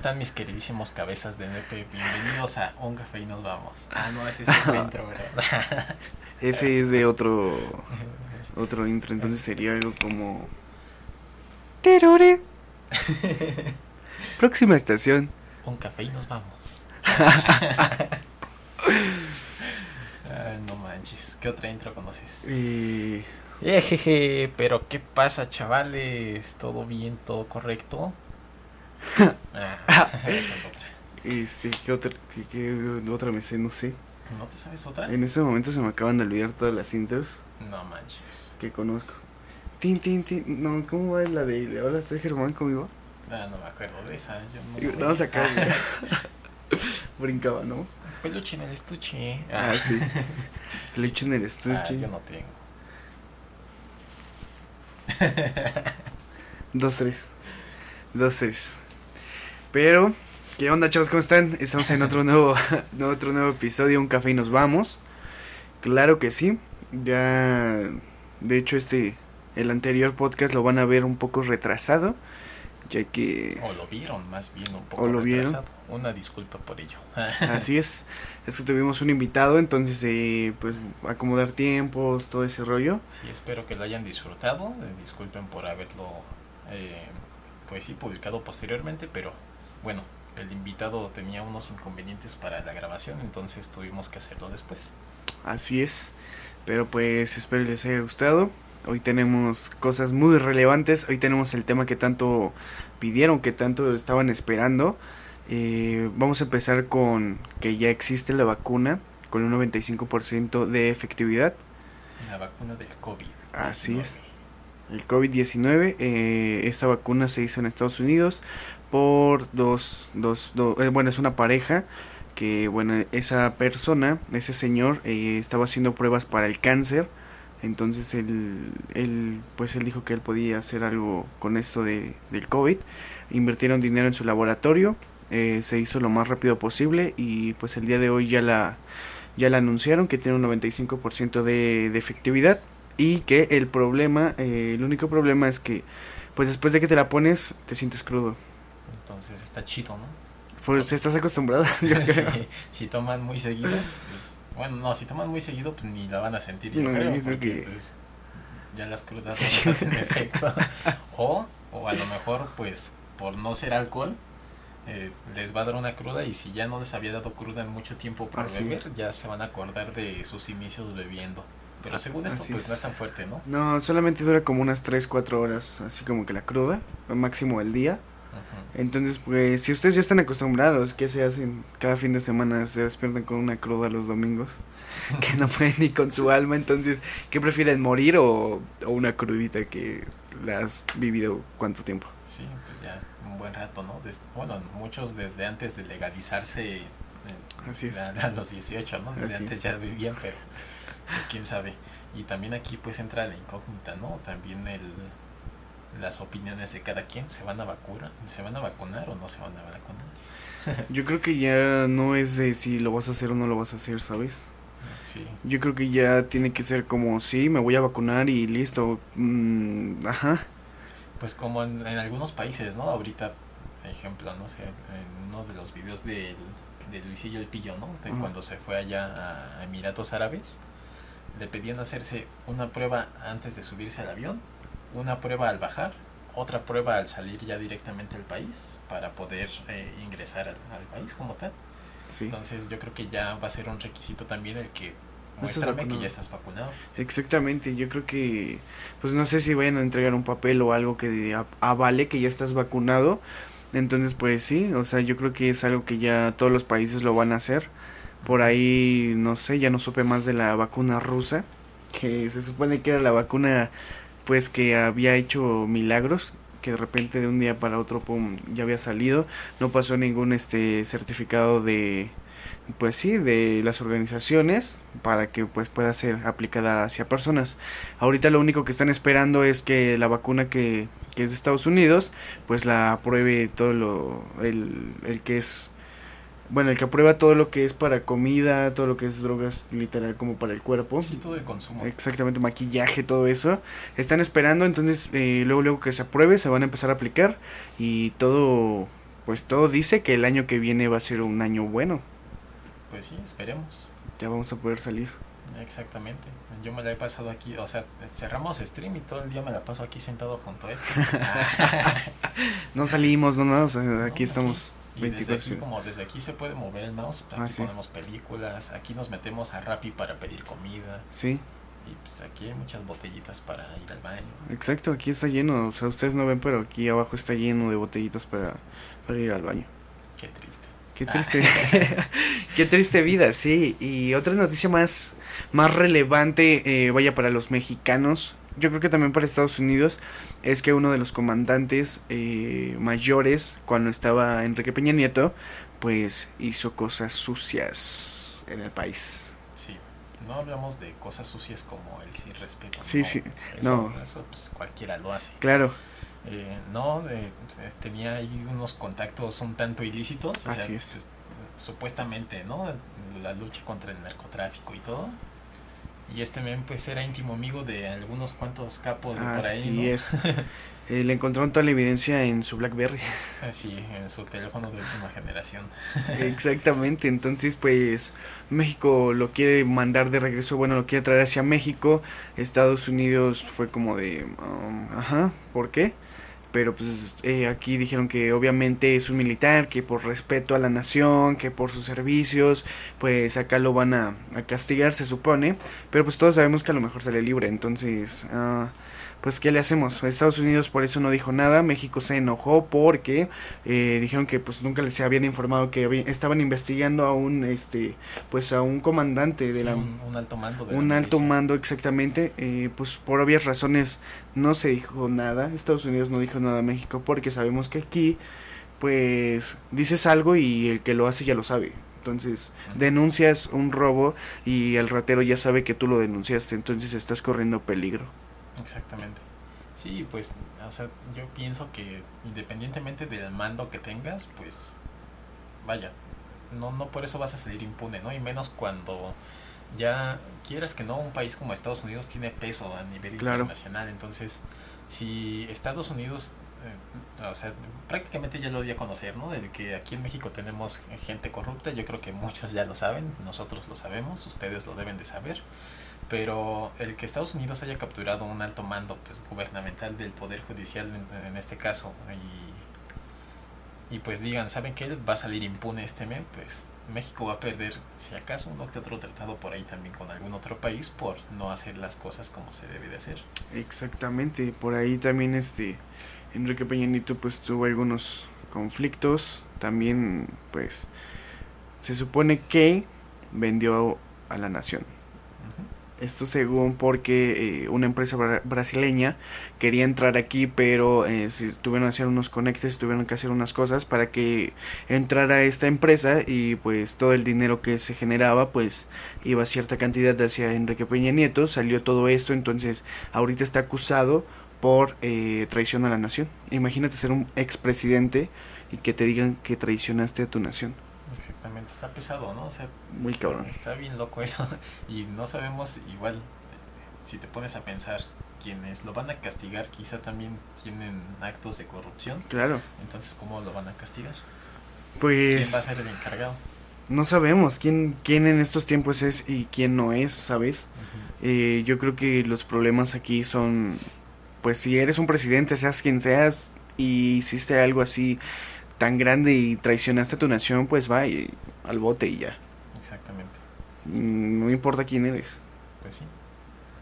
¿Cómo están mis queridísimos cabezas de NP? Bienvenidos a Un Café y nos vamos. Ah, no, ese es el intro, ¿verdad? Ese es de otro otro intro, entonces sería algo como Terore. Próxima estación. Un café y nos vamos. Ay, no manches. ¿Qué otra intro conoces? Eh, Ejeje, pero ¿qué pasa, chavales? ¿Todo bien? ¿Todo correcto? Ah, esa es otra. este, ¿qué otra, qué, qué otra me sé? No sé. ¿No te sabes otra? En este momento se me acaban de olvidar todas las intros No manches. que conozco. Tin, tin, tin. No, ¿cómo va la de Hola, soy Germán, ¿cómo iba? Ah, no me acuerdo de esa. Yo no Vamos acá. Brincaba, ¿no? Peluche en el estuche. Ah, sí. Leche en el Ah, estuche. yo no tengo. Dos, tres. Dos, tres. Pero, ¿qué onda, chavos? ¿Cómo están? Estamos en otro nuevo, otro nuevo episodio, Un Café y nos vamos. Claro que sí. Ya, de hecho, este, el anterior podcast lo van a ver un poco retrasado, ya que, O lo vieron, más bien un poco O lo vieron. retrasado. Una disculpa por ello. así es, es que tuvimos un invitado, entonces, eh, pues, acomodar tiempos, todo ese rollo. Sí, espero que lo hayan disfrutado. eh, disculpen por haberlo, eh, pues sí, publicado posteriormente, pero bueno, el invitado tenía unos inconvenientes para la grabación, entonces tuvimos que hacerlo después. Así es. Pero pues espero les haya gustado. Hoy tenemos cosas muy relevantes. Hoy tenemos el tema que tanto pidieron, que tanto estaban esperando. Eh, vamos a empezar con que ya existe la vacuna con un 95% de efectividad. La vacuna del COVID. Así es. El COVID-19, eh, esta vacuna se hizo en Estados Unidos por dos, dos, do- eh, bueno, es una pareja que, bueno, esa persona, ese señor, eh, estaba haciendo pruebas para el cáncer, entonces él, él, pues él dijo que él podía hacer algo con esto de, del COVID, invirtieron dinero en su laboratorio, eh, se hizo lo más rápido posible y pues el día de hoy ya la, ya la anunciaron que tiene un 95% de, de efectividad y que el problema, eh, el único problema es que pues después de que te la pones te sientes crudo. Entonces está chido, ¿no? Pues estás acostumbrado, yo creo. Sí, si toman muy seguido, pues, bueno, no, si toman muy seguido, pues ni la van a sentir, yo No, creo, yo creo que- pues, ya las crudas no hacen efecto. O, o a lo mejor, pues, por no ser alcohol, eh, les va a dar una cruda y si ya no les había dado cruda en mucho tiempo por Así beber, ya se van a acordar de sus inicios bebiendo. Pero según esto, Así pues es. no es tan fuerte, ¿no? No, solamente dura como unas 3, 4 horas, así como que la cruda, máximo el día. Entonces, pues, si ustedes ya están acostumbrados, ¿qué se hacen? Cada fin de semana se despiertan con una cruda los domingos, que no pueden ni con su alma. Entonces, ¿qué prefieren, morir o, o una crudita que la has vivido cuánto tiempo? Sí, pues ya un buen rato, ¿no? Bueno, muchos desde antes de legalizarse eh, Así es. a, a los 18, ¿no? Desde Así antes es. ya vivían, pero pues quién sabe. Y también aquí pues entra la incógnita, ¿no? También el las opiniones de cada quien, ¿se van a vacunar? ¿Se van a vacunar o no se van a vacunar? Yo creo que ya no es de si lo vas a hacer o no lo vas a hacer, ¿sabes? Sí, Yo creo que ya tiene que ser como, sí, me voy a vacunar y listo. Mm, ajá. pues como en, en algunos países, ¿no? Ahorita, ejemplo, no sé, en uno de los videos del, de Luisillo el Pillo, ¿no? De cuando se fue allá a Emiratos Árabes, le pedían hacerse una prueba antes de subirse al avión, una prueba al bajar, otra prueba al salir ya directamente al país para poder eh, ingresar al, al país como tal. Sí. Entonces yo creo que ya va a ser un requisito también el que muéstrame que ya estás vacunado. Exactamente, yo creo que, pues no sé si vayan a entregar un papel o algo que avale que ya estás vacunado. Entonces, pues sí, o sea, yo creo que es algo que ya todos los países lo van a hacer. Por ahí, no sé, ya no supe más de la vacuna rusa, que se supone que era la vacuna, pues que había hecho milagros, que de repente de un día para otro, pum, ya había salido. No pasó ningún este certificado de, pues sí, de las organizaciones para que pues pueda ser aplicada hacia personas. Ahorita lo único que están esperando es que la vacuna que, que es de Estados Unidos, pues la apruebe todo lo, el, el que es, bueno, el que aprueba todo lo que es para comida, todo lo que es drogas literal como para el cuerpo. Sí, todo el consumo. Exactamente, maquillaje, todo eso. Están esperando, entonces eh, luego luego que se apruebe se van a empezar a aplicar y todo pues todo dice que el año que viene va a ser un año bueno. Pues sí, esperemos. Ya vamos a poder salir. Exactamente. Yo me la he pasado aquí, o sea, cerramos stream y todo el día me la paso aquí sentado junto a esto. no salimos, no, no, o sea, aquí estamos. Y desde aquí, como desde aquí se puede mover el mouse, aquí ah, ponemos películas, aquí nos metemos a Rappi para pedir comida. Sí. Y pues aquí hay muchas botellitas para ir al baño. Exacto, aquí está lleno, o sea, ustedes no ven, pero aquí abajo está lleno de botellitas para, para ir al baño. Qué triste. Qué triste. Qué triste vida, sí. Y otra noticia más, más relevante, eh, vaya para los mexicanos, yo creo que también para Estados Unidos, es que uno de los comandantes eh, mayores, cuando estaba Enrique Peña Nieto, pues hizo cosas sucias en el país. Sí, no hablamos de cosas sucias como el sin respeto. Sí, sí, no. Eso pues, cualquiera lo hace. Claro. Eh, no, eh, tenía ahí unos contactos un tanto ilícitos. Así es. Pues, supuestamente, ¿no? La lucha contra el narcotráfico y todo. Y este men pues era íntimo amigo de algunos cuantos capos de por ahí. Así es. Eh, le encontraron toda la evidencia en su Blackberry. Así, en su teléfono de última generación. Exactamente, entonces pues México lo quiere mandar de regreso, bueno, lo quiere traer hacia México. Estados Unidos fue como de, um, ajá, ¿por qué? Pero pues eh, aquí dijeron que obviamente es un militar, que por respeto a la nación, que por sus servicios, pues acá lo van a, castigar, se supone, pero pues todos sabemos que a lo mejor sale libre, entonces... Uh, pues ¿qué le hacemos? Estados Unidos por eso no dijo nada, México se enojó porque eh, dijeron que pues nunca les habían informado que estaban investigando a un este pues a un comandante de la un, alto mando un alto mando exactamente eh, pues por obvias razones no se dijo nada Estados Unidos no dijo nada a México porque sabemos que aquí pues dices algo y el que lo hace ya lo sabe entonces, denuncias un robo y el ratero ya sabe que tú lo denunciaste, entonces estás corriendo peligro. Exactamente. Sí, pues, o sea, yo pienso que independientemente del mando que tengas, pues, vaya, no, no por eso vas a salir impune, ¿no? Y menos cuando ya quieras que no, un país como Estados Unidos tiene peso a nivel internacional. Entonces, si Estados Unidos, eh, o sea, prácticamente ya lo di a conocer, ¿no? Del que aquí en México tenemos gente corrupta, yo creo que muchos ya lo saben, nosotros lo sabemos, ustedes lo deben de saber pero el que Estados Unidos haya capturado un alto mando pues gubernamental del poder judicial en, este caso y, pues digan saben que va a salir impune este mes pues México va a perder si acaso uno que otro tratado por ahí también con algún otro país por no hacer las cosas como se debe de hacer. Exactamente por ahí también este Enrique Peña Nieto pues tuvo algunos conflictos también pues se supone que vendió a la nación esto según porque eh, una empresa brasileña quería entrar aquí, pero eh, tuvieron que hacer unos conectes, tuvieron que hacer unas cosas para que entrara esta empresa y pues todo el dinero que se generaba pues iba cierta cantidad hacia Enrique Peña Nieto, salió todo esto, entonces ahorita está acusado por eh, traición a la nación. Imagínate ser un expresidente y que te digan que traicionaste a tu nación. Exactamente, está pesado, ¿no? O sea, muy cabrón. Está bien loco eso. Y no sabemos, igual, si te pones a pensar, quienes lo van a castigar quizá también tienen actos de corrupción. Claro. Entonces, ¿cómo lo van a castigar? Pues... ¿Quién va a ser el encargado? No sabemos quién, quién en estos tiempos es y quién no es, ¿sabes? Eh, yo creo que los problemas aquí son, pues si eres un presidente, seas quien seas, y hiciste algo así tan grande y traicionaste a tu nación, pues va al bote y ya. Exactamente. No importa quién eres. Pues sí.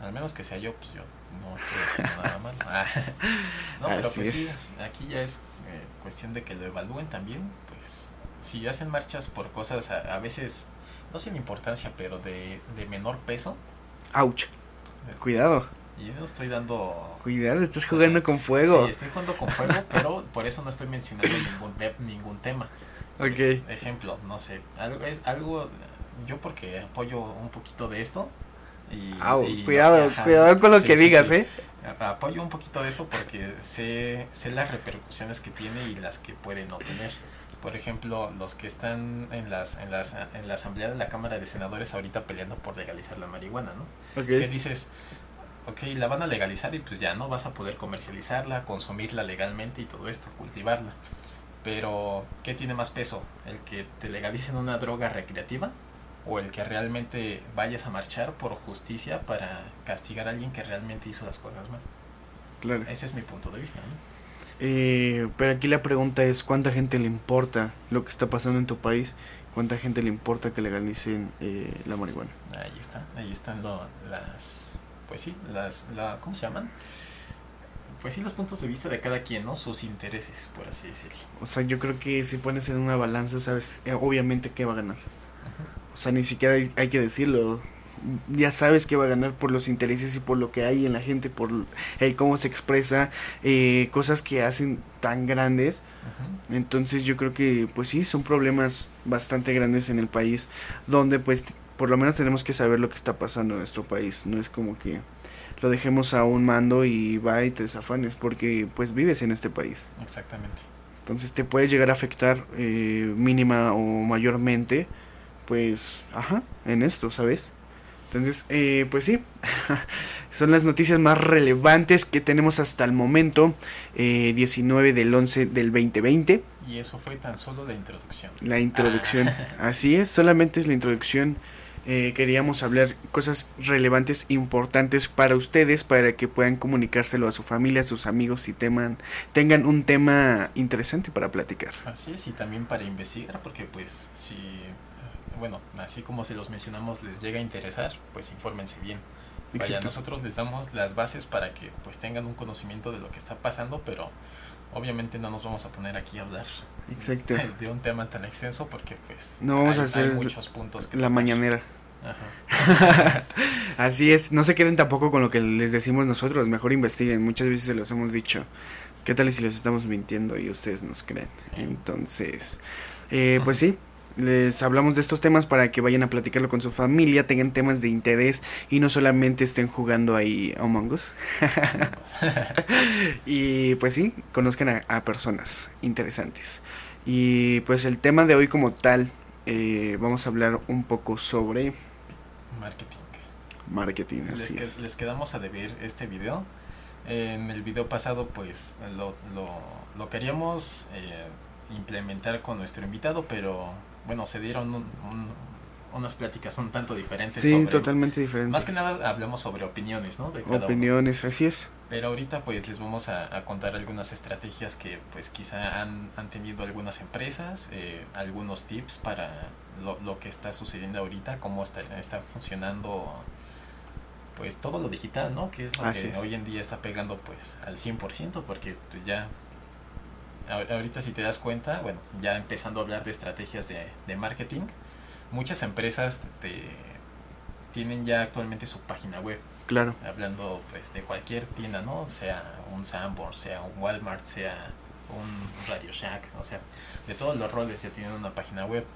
Al menos que sea yo, pues yo no estoy haciendo nada mal. Ah. no, pero pues sí, aquí ya es eh, cuestión de que lo evalúen también. Pues si hacen marchas por cosas a, veces, no sin importancia, pero de, de menor peso. Ouch. Cuidado. Yo no estoy dando... Cuidado, estás jugando con fuego. Sí, estoy jugando con fuego, pero por eso no estoy mencionando ningún, ningún tema. Ok. Ejemplo, no sé, algo, es algo, yo porque apoyo un poquito de esto. Y, cuidado, cuidado con lo que digas, ¿eh? Apoyo un poquito de esto porque sé, sé las repercusiones que tiene y las que puede no tener. Por ejemplo, los que están en las, en las en la asamblea de la Cámara de Senadores ahorita peleando por legalizar la marihuana, ¿no? Okay. Que dices, ok, la van a legalizar y pues ya no vas a poder comercializarla, consumirla legalmente y todo esto, cultivarla. Pero, ¿qué tiene más peso? ¿El que te legalicen una droga recreativa? ¿O el que realmente vayas a marchar por justicia para castigar a alguien que realmente hizo las cosas mal? Claro. Ese es mi punto de vista. ¿no? Eh, pero aquí la pregunta es, ¿cuánta gente le importa lo que está pasando en tu país? ¿Cuánta gente le importa que legalicen eh, la marihuana? Ahí está, ahí están lo- las, pues sí, las, la, ¿cómo se llaman? Pues sí, los puntos de vista de cada quien, ¿no? Sus intereses, por así decirlo. O sea, yo creo que si pones en una balanza, sabes, eh, obviamente que va a ganar. O sea, ni siquiera hay, hay que decirlo. Ya sabes que va a ganar por los intereses y por lo que hay en la gente, por el cómo se expresa, eh, cosas que hacen tan grandes. Entonces yo creo que, pues sí, son problemas bastante grandes en el país, donde pues por lo menos tenemos que saber lo que está pasando en nuestro país. No es como que lo dejemos a un mando y va y te desafanes, porque pues vives en este país. Exactamente. Entonces te puede llegar a afectar eh, mínima o mayormente, pues, ajá, en esto, ¿sabes? Entonces, eh, pues sí, son las noticias más relevantes que tenemos hasta el momento, eh, 19 del 11 del 2020, Y eso fue tan solo la introducción. la introducción. Así es, solamente es la introducción. Eh, queríamos hablar cosas relevantes, importantes para ustedes, para que puedan comunicárselo a su familia, a sus amigos y teman, tengan un tema interesante para platicar. Así es, y también para investigar, porque pues si, eh, bueno, así como se los mencionamos, les llega a interesar, pues infórmense bien. Vaya, Exacto. nosotros les damos las bases para que pues tengan un conocimiento de lo que está pasando, pero obviamente no nos vamos a poner aquí a hablar Exacto. de un tema tan extenso porque pues No vamos hay, a hacer hay muchos puntos que La mañanera. Ajá. Así es, no se queden tampoco con lo que les decimos nosotros, mejor investiguen, muchas veces se los hemos dicho. ¿Qué tal si les estamos mintiendo y ustedes nos creen? Entonces, eh, pues sí, les hablamos de estos temas para que vayan a platicarlo con su familia, tengan temas de interés y no solamente estén jugando ahí Among Us. y pues sí, conozcan a, a personas interesantes. Y pues el tema de hoy como tal, eh, vamos a hablar un poco sobre Marketing. marketing, Les, así que- es. les quedamos a deber este video. En el video pasado pues lo, lo, lo queríamos eh, implementar con nuestro invitado, pero bueno, se dieron un- un- unas pláticas un tanto diferentes. Sí, sobre- totalmente diferente. Más que nada hablamos sobre opiniones, ¿no? De cada uno. Opiniones, así es. Pero ahorita pues les vamos a, a contar algunas estrategias que pues quizá han, han tenido algunas empresas, eh, algunos tips para lo, lo que está sucediendo ahorita, cómo está, está funcionando pues todo lo digital, ¿no? Que es lo Así que es. hoy en día está pegando pues al 100% porque pues, ya ahor- ahorita si te das cuenta, bueno, ya empezando a hablar de estrategias de, de marketing, muchas empresas te, tienen ya actualmente su página web Claro, hablando pues de cualquier tienda, ¿no? Sea un Sanborn, sea un Walmart, sea un Radio Shack, o sea, de todos los roles ya tienen una página web.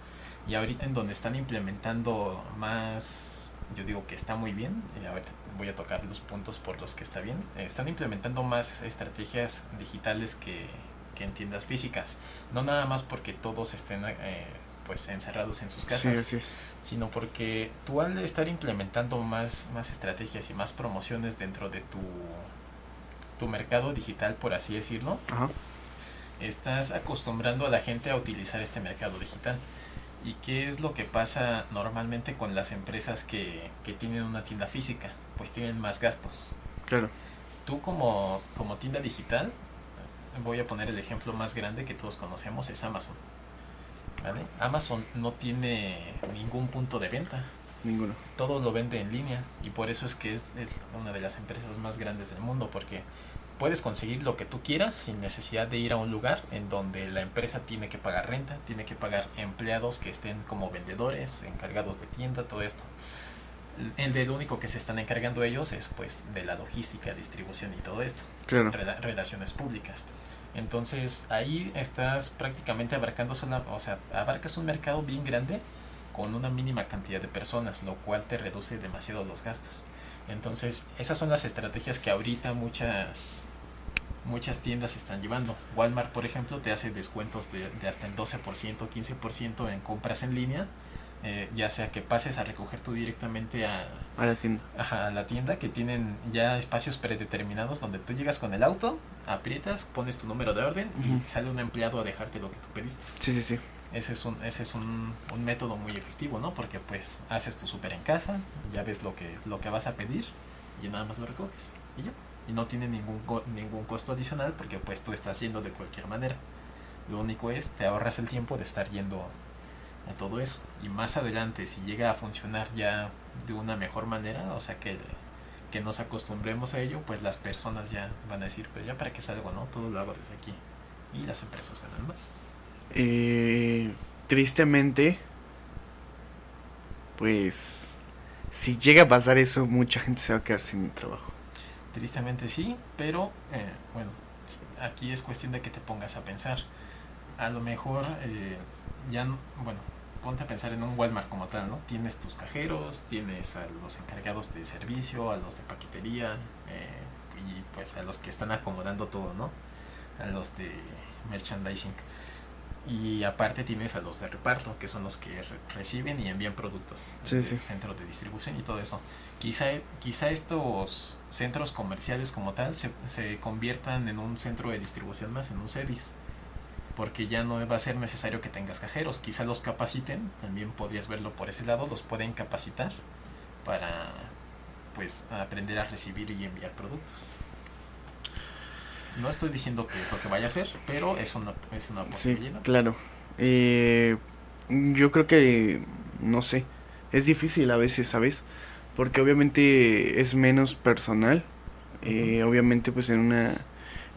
Y ahorita en donde están implementando más, yo digo que está muy bien, y ahorita voy a tocar los puntos por los que está bien, eh, están implementando más estrategias digitales que, que en tiendas físicas. No nada más porque todos estén eh, pues encerrados en sus sí, casas, así es. sino porque tú al estar implementando más, más estrategias y más promociones dentro de tu, tu mercado digital, por así decirlo, Ajá, estás acostumbrando a la gente a utilizar este mercado digital. ¿Y qué es lo que pasa normalmente con las empresas que, que tienen una tienda física? Pues tienen más gastos. claro. Tú como, como tienda digital, voy a poner el ejemplo más grande que todos conocemos, es Amazon. ¿Vale? Amazon no tiene ningún punto de venta Ninguno. todo lo vende en línea y por eso es que es, es una de las empresas más grandes del mundo porque puedes conseguir lo que tú quieras sin necesidad de ir a un lugar en donde la empresa tiene que pagar renta, tiene que pagar empleados que estén como vendedores, encargados de tienda, todo esto. El de lo único que se están encargando ellos es pues de la logística, distribución y todo esto Claro, rela- relaciones públicas. Entonces ahí estás prácticamente abarcando o sea, abarcas un mercado bien grande con una mínima cantidad de personas, lo cual te reduce demasiado los gastos. Entonces, esas son las estrategias que ahorita muchas muchas tiendas están llevando. Walmart, por ejemplo, te hace descuentos de, de hasta el 12%, 15% en compras en línea eh, ya sea que pases a recoger tú directamente a, A la tienda. ajá, a la tienda, que tienen ya espacios predeterminados donde tú llegas con el auto, aprietas, pones tu número de orden y sale un empleado a dejarte lo que tú pediste. Sí, sí, sí. Ese es un, ese es un, un método muy efectivo, ¿no? Porque pues haces tu súper en casa, ya ves lo que, lo que vas a pedir y nada más lo recoges y ya. Y no tiene ningún, co- ningún costo adicional porque pues tú estás yendo de cualquier manera. Lo único es, te ahorras el tiempo de estar yendo a todo eso. Y más adelante, si llega a funcionar ya de una mejor manera, o sea que, que nos acostumbremos a ello, pues las personas ya van a decir, pues ya para qué salgo, ¿no? Todo lo hago desde aquí. Y las empresas ganan más. Eh, tristemente, pues si llega a pasar eso, mucha gente se va a quedar sin trabajo. Tristemente sí, pero eh, bueno, aquí es cuestión de que te pongas a pensar. A lo mejor eh, ya, no- bueno, ponte a pensar en un Walmart como tal, ¿no? Tienes tus cajeros, tienes a los encargados de servicio, a los de paquetería eh, y pues a los que están acomodando todo, ¿no? A los de merchandising. Y aparte tienes a los de reparto, que son los que re- reciben y envían productos Sí, sí. centro de distribución y todo eso. Quizá, quizá estos centros comerciales como tal se, se conviertan en un centro de distribución más, en un CEDIS. Porque ya no va a ser necesario que tengas cajeros. Quizá los capaciten, también podrías verlo por ese lado, los pueden capacitar para pues aprender a recibir y enviar productos. No estoy diciendo que es lo que vaya a hacer, pero es una, es una Sí, posibilidad. claro. Eh, yo creo que, no sé, es difícil a veces, ¿sabes? Porque obviamente es menos personal. Eh, obviamente pues en una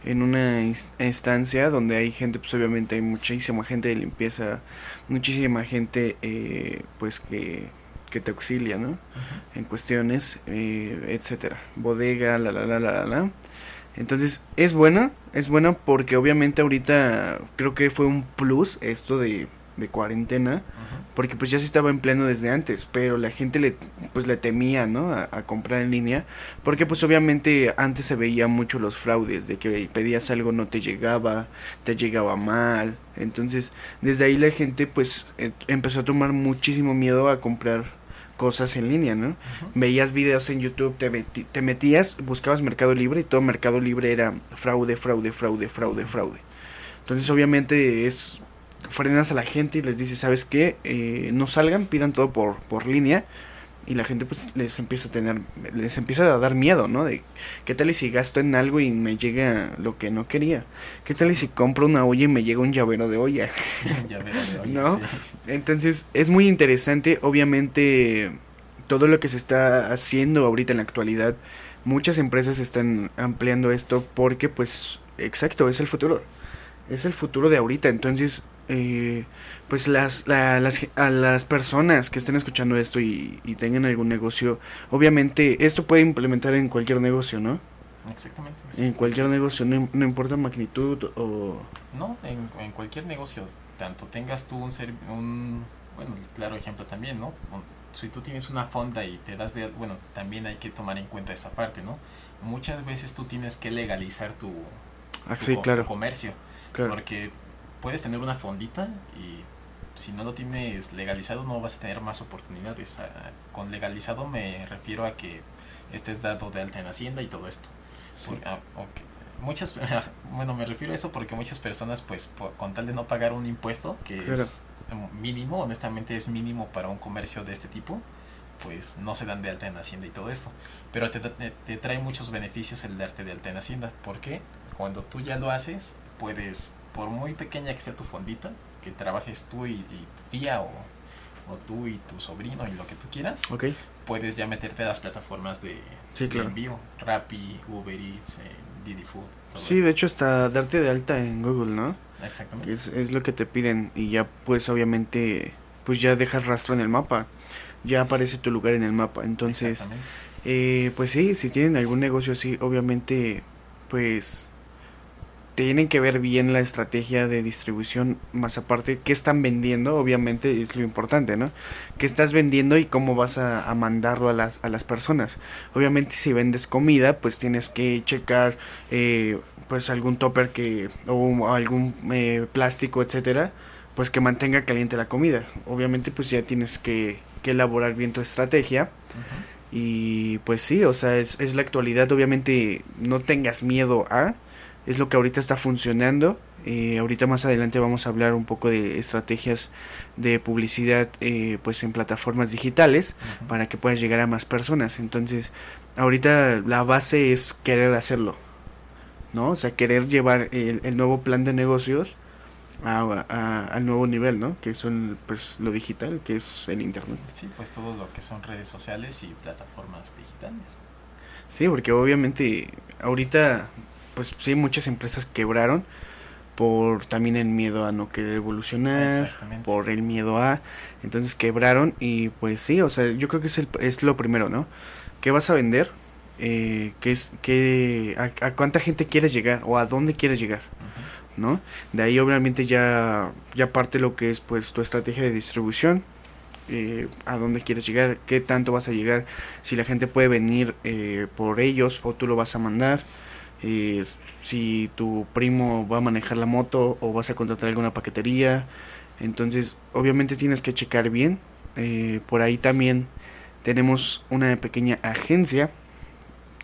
en una instancia donde hay gente, pues obviamente hay muchísima gente de limpieza, muchísima gente eh, pues que, que te auxilia, ¿no? En cuestiones, eh, etcétera. Bodega, la, la, la, la, la, la. Entonces, es bueno, es bueno porque obviamente ahorita creo que fue un plus esto de, de cuarentena, porque pues ya se estaba en pleno desde antes, pero la gente le, pues le temía, ¿no? A, a comprar en línea, porque pues obviamente antes se veía mucho los fraudes, de que pedías algo no te llegaba, te llegaba mal, entonces desde ahí la gente pues eh, empezó a tomar muchísimo miedo a comprar cosas en línea, ¿no? Veías videos en YouTube, te, meti- te metías, buscabas Mercado Libre y todo Mercado Libre era fraude, fraude, fraude, fraude, fraude. Entonces obviamente es frenas a la gente y les dices, ¿sabes qué? Eh, no salgan, pidan todo por, por línea y la gente pues les empieza a tener, les empieza a dar miedo, ¿no? De qué tal y si gasto en algo y me llega lo que no quería, qué tal y si compro una olla y me llega un llavero de olla. De ¿No? sí. Entonces es muy interesante, obviamente todo lo que se está haciendo ahorita en la actualidad, muchas empresas están ampliando esto porque pues exacto, es el futuro, es el futuro de ahorita, entonces eh, pues las, la- las, a las personas que estén escuchando esto y, y tengan algún negocio, obviamente esto puede implementar en cualquier negocio, ¿no? Exactamente. En cualquier negocio, no, no importa magnitud o... No, en, en cualquier negocio, tanto tengas tú un, ser- un bueno, claro ejemplo también, ¿no? Si tú tienes una fonda y te das de, bueno, también hay que tomar en cuenta esta parte, ¿no? Muchas veces tú tienes que legalizar tu, Ah, tu sí, co- tu claro, comercio, claro. porque puedes tener una fondita y si no lo tienes legalizado no vas a tener más oportunidades. Con legalizado me refiero a que estés dado de alta en Hacienda y todo esto. Por- ah. Muchas, bueno, me refiero a eso porque muchas personas, pues, por- con tal de no pagar un impuesto, que Claro. es mínimo, honestamente es mínimo para un comercio de este tipo, pues no se dan de alta en Hacienda y todo esto. Pero te, te- te trae muchos beneficios el darte de alta en Hacienda. porque Cuando tú ya lo haces, puedes, por muy pequeña que sea tu fondita, que trabajes tú y, y tu tía o, o tú y tu sobrino y lo que tú quieras, puedes ya meterte a las plataformas de, Sí, de claro. envío, Rappi, Uber Eats, eh, Didi Food. todo Sí, esto. de hecho hasta darte de alta en Google, ¿no? Exactamente. Es, es lo que te piden y ya pues obviamente pues ya dejas rastro en el mapa. Ya aparece tu lugar en el mapa. Entonces, Exactamente. eh, pues sí, si tienen algún negocio así, obviamente pues tienen que ver bien la estrategia de distribución, más aparte qué están vendiendo, obviamente es lo importante, ¿no? ¿Qué estás vendiendo y cómo vas a, a mandarlo a las, a las personas? Obviamente si vendes comida, pues tienes que checar eh, pues algún topper que o algún eh, plástico, etcétera, pues que mantenga caliente la comida. Obviamente pues ya tienes que, que elaborar bien tu estrategia. Y pues sí, o sea, es, es la actualidad. Obviamente no tengas miedo a. Es lo que ahorita está funcionando. Eh, ahorita más adelante vamos a hablar un poco de estrategias de publicidad eh, pues en plataformas digitales para que puedas llegar a más personas. Entonces, ahorita la base es querer hacerlo, ¿no? O sea, querer llevar el, el nuevo plan de negocios a, a- al nuevo nivel, ¿no? Que son pues lo digital, que es el internet. Sí, pues todo lo que son redes sociales y plataformas digitales. Sí, porque obviamente ahorita pues sí muchas empresas quebraron por también el miedo a no querer evolucionar, por el miedo a, entonces quebraron y pues sí, o sea, yo creo que es, el, es lo primero, ¿no? ¿Qué vas a vender? Eh, ¿qué es, qué, a, a cuánta gente quieres llegar o a dónde quieres llegar? ¿no? De ahí obviamente ya, ya parte lo que es pues tu estrategia de distribución, eh, a dónde quieres llegar, qué tanto vas a llegar, si la gente puede venir eh, por ellos o tú lo vas a mandar, eh, si tu primo va a manejar la moto o vas a contratar alguna paquetería, entonces obviamente tienes que checar bien, eh, por ahí también tenemos una pequeña agencia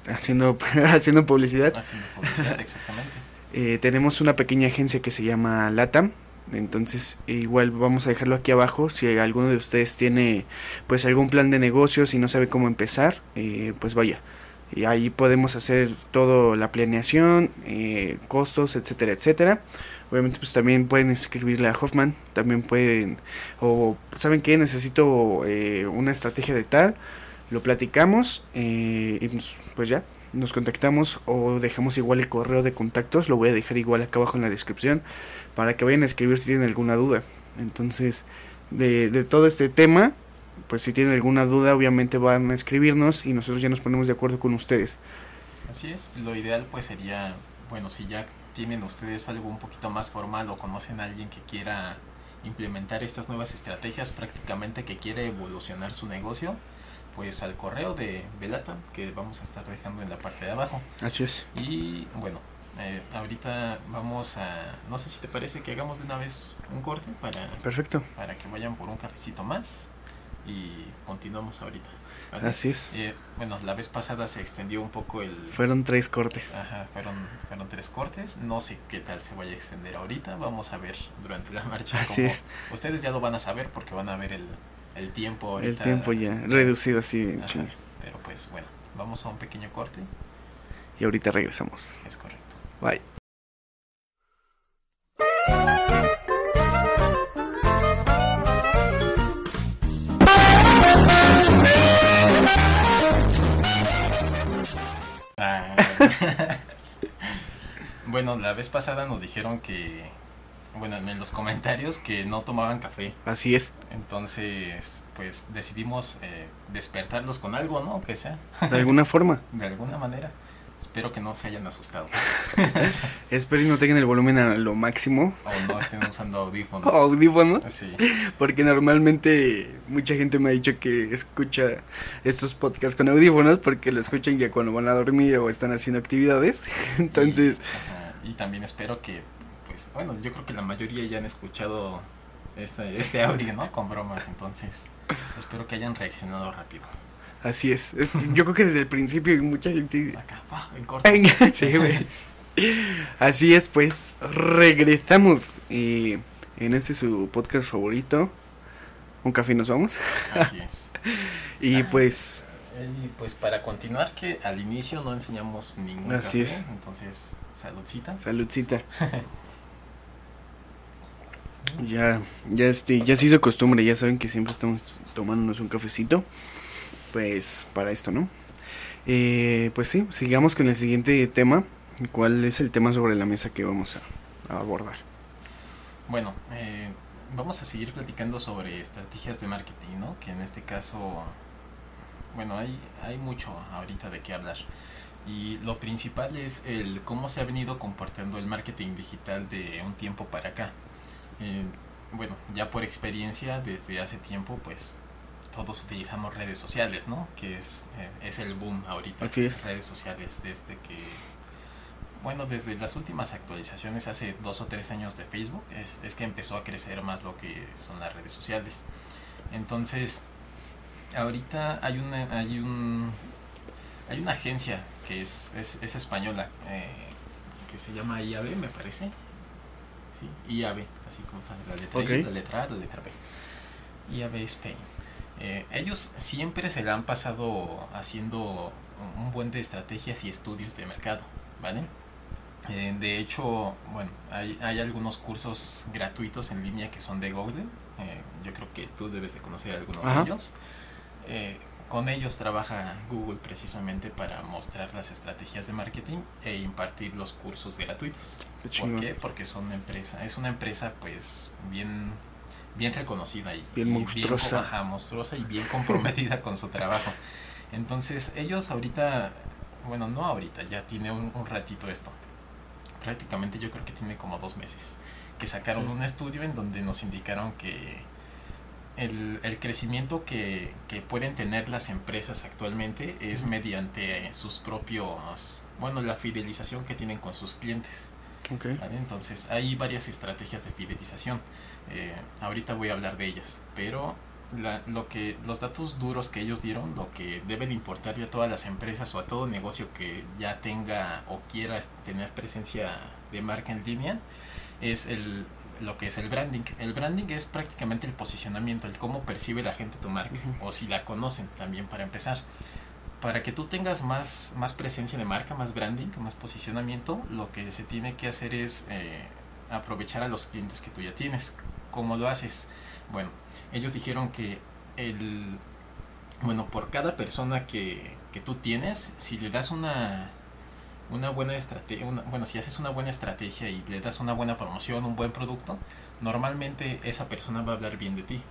haciendo, haciendo publicidad. Haciendo publicidad, exactamente. Eh, tenemos una pequeña agencia que se llama Latam. Entonces, igual vamos a dejarlo aquí abajo. Si alguno de ustedes tiene pues algún plan de negocios y no sabe cómo empezar, eh, pues vaya. Y ahí podemos hacer toda la planeación, eh, costos, etcétera, etcétera. Obviamente, pues también pueden escribirle a Hoffman. También pueden, o saben que necesito eh, una estrategia de tal. Lo platicamos eh, y pues, pues ya, nos contactamos o dejamos igual el correo de contactos, lo voy a dejar igual acá abajo en la descripción para que vayan a escribir si tienen alguna duda. Entonces, de, de todo este tema, pues si tienen alguna duda, obviamente van a escribirnos y nosotros ya nos ponemos de acuerdo con ustedes. Así es, lo ideal pues sería, bueno, si ya tienen ustedes algo un poquito más formal o conocen a alguien que quiera implementar estas nuevas estrategias, prácticamente que quiere evolucionar su negocio, pues al correo de Velata que vamos a estar dejando en la parte de abajo. Así es. Y bueno, eh, ahorita vamos a, no sé si te parece que hagamos de una vez un corte para, Perfecto. para que vayan por un cafecito más y continuamos ahorita. ¿vale? Así es. Eh, bueno, la vez pasada se extendió un poco el... Fueron tres cortes. Ajá, fueron, fueron tres cortes. No sé qué tal se vaya a extender ahorita. Vamos a ver durante la marcha. Así es. Ustedes ya lo van a saber porque van a ver el, el tiempo ahorita. El tiempo ya reducido así. Ajá. Pero pues bueno, vamos a un pequeño corte. Y ahorita regresamos. Es correcto. Bye. bueno, la vez pasada nos dijeron que, bueno, en los comentarios que no tomaban café. Así es. Entonces, pues decidimos eh, despertarlos con algo, ¿no? Que sea, De alguna forma. de alguna manera. Espero que no se hayan asustado Espero y no tengan el volumen a lo máximo. o no estén usando audífonos. Audífonos. Sí, Porque normalmente mucha gente me ha dicho que escucha estos podcasts con audífonos porque lo escuchan ya cuando van a dormir o están haciendo actividades. Entonces, Y, y también espero que, pues, bueno, yo creo que la mayoría ya han escuchado este, este audio, ¿no? Con bromas, entonces espero que hayan reaccionado rápido. Así es. Es- Yo creo que desde el principio mucha gente dice... Acá, en corto. sí, güey. Así es, pues regresamos eh, en este su podcast favorito. Un café y nos vamos. Así es. Y pues, Y pues para continuar, que al inicio no enseñamos ningún Así café, es. entonces, saludcita. saludcita. Ya, ya este, ya se hizo costumbre, ya saben que siempre estamos tomándonos un cafecito. Pues para esto, ¿no? Eh, pues sí, sigamos con el siguiente tema. ¿Cuál es el tema sobre la mesa que vamos a, abordar? Bueno, eh, vamos a seguir platicando sobre estrategias de marketing, ¿no? Que en este caso, bueno, hay, hay mucho ahorita de qué hablar. Y lo principal es el cómo se ha venido comportando el marketing digital de un tiempo para acá. Eh, bueno, ya por experiencia, desde hace tiempo, pues todos utilizamos redes sociales, ¿no? Que es, eh, es el boom ahorita. Así es. Redes sociales desde que, bueno, desde las últimas actualizaciones hace dos o tres años de Facebook, es, es que empezó a crecer más lo que son las redes sociales. Entonces, ahorita hay una, hay un, hay una agencia que es, es, es española, eh, que se llama IAB, me parece. Sí, IAB, así como tal, la letra, Ok. I, la letra A, la letra B. IAB Spain. Eh, ellos siempre se la han pasado haciendo un buen de estrategias y estudios de mercado, ¿vale? Eh, de hecho, bueno, hay, hay algunos cursos gratuitos en línea que son de Google. eh, yo creo que tú debes de conocer algunos Ajá. de ellos. Eh, con ellos trabaja Google precisamente para mostrar las estrategias de marketing e impartir los cursos gratuitos. Qué ¿Por qué? Porque son una empresa, es una empresa pues bien, bien reconocida y Bien monstruosa. ajá, monstruosa y bien comprometida con su trabajo. Entonces ellos ahorita, bueno no ahorita, ya tiene un, un ratito esto. Prácticamente yo creo que tiene como dos meses. Que sacaron un estudio en donde nos indicaron que el, el crecimiento que, que pueden tener las empresas actualmente es mediante sus propios, bueno, la fidelización que tienen con sus clientes. Ok. ¿vale? Entonces hay varias estrategias de fidelización. Eh, ahorita voy a hablar de ellas, pero la- lo que los datos duros que ellos dieron, lo que debe de importarle a todas las empresas o a todo negocio que ya tenga o quiera tener presencia de marca en línea, es el lo que es el branding. El branding es prácticamente el posicionamiento, el cómo percibe la gente tu marca o si la conocen también para empezar. Para que tú tengas más, más presencia de marca, más branding, más posicionamiento, lo que se tiene que hacer es eh, aprovechar a los clientes que tú ya tienes. ¿Cómo lo haces? Bueno, ellos dijeron que el bueno, por cada persona que, que tú tienes, si le das una una buena estrategia, bueno, si haces una buena estrategia y le das una buena promoción, un buen producto, normalmente esa persona va a hablar bien de ti.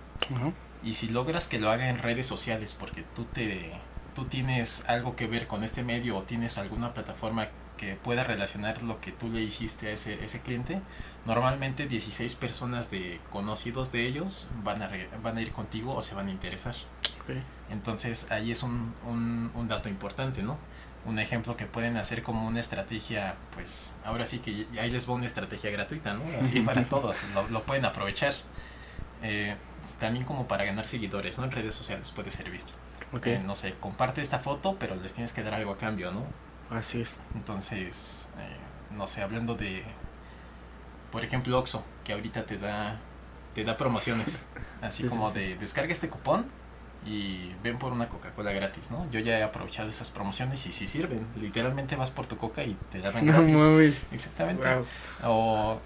Y si logras que lo haga en redes sociales porque tú te tú tienes algo que ver con este medio o tienes alguna plataforma que pueda relacionar lo que tú le hiciste a ese, ese cliente, normalmente 16 personas de conocidos de ellos van a, re- van a ir contigo o se van a interesar. Entonces ahí es un, un, un dato importante, ¿no? Un ejemplo que pueden hacer como una estrategia, pues ahora sí que ahí les va una estrategia gratuita, ¿no? Así para todos, lo, lo pueden aprovechar. Eh, también como para ganar seguidores, ¿no? En redes sociales puede servir. Eh, no sé, comparte esta foto, pero les tienes que dar algo a cambio, ¿no? Así es. Entonces, eh, no sé, hablando de, por ejemplo, Oxxo, que ahorita te da, te da promociones, así Sí, sí, como sí. de descarga este cupón y ven por una Coca-Cola gratis, ¿no? Yo ya he aprovechado esas promociones y sí sirven. Literalmente vas por tu Coca y te dan No gratis. mames. Exactamente. Wow. O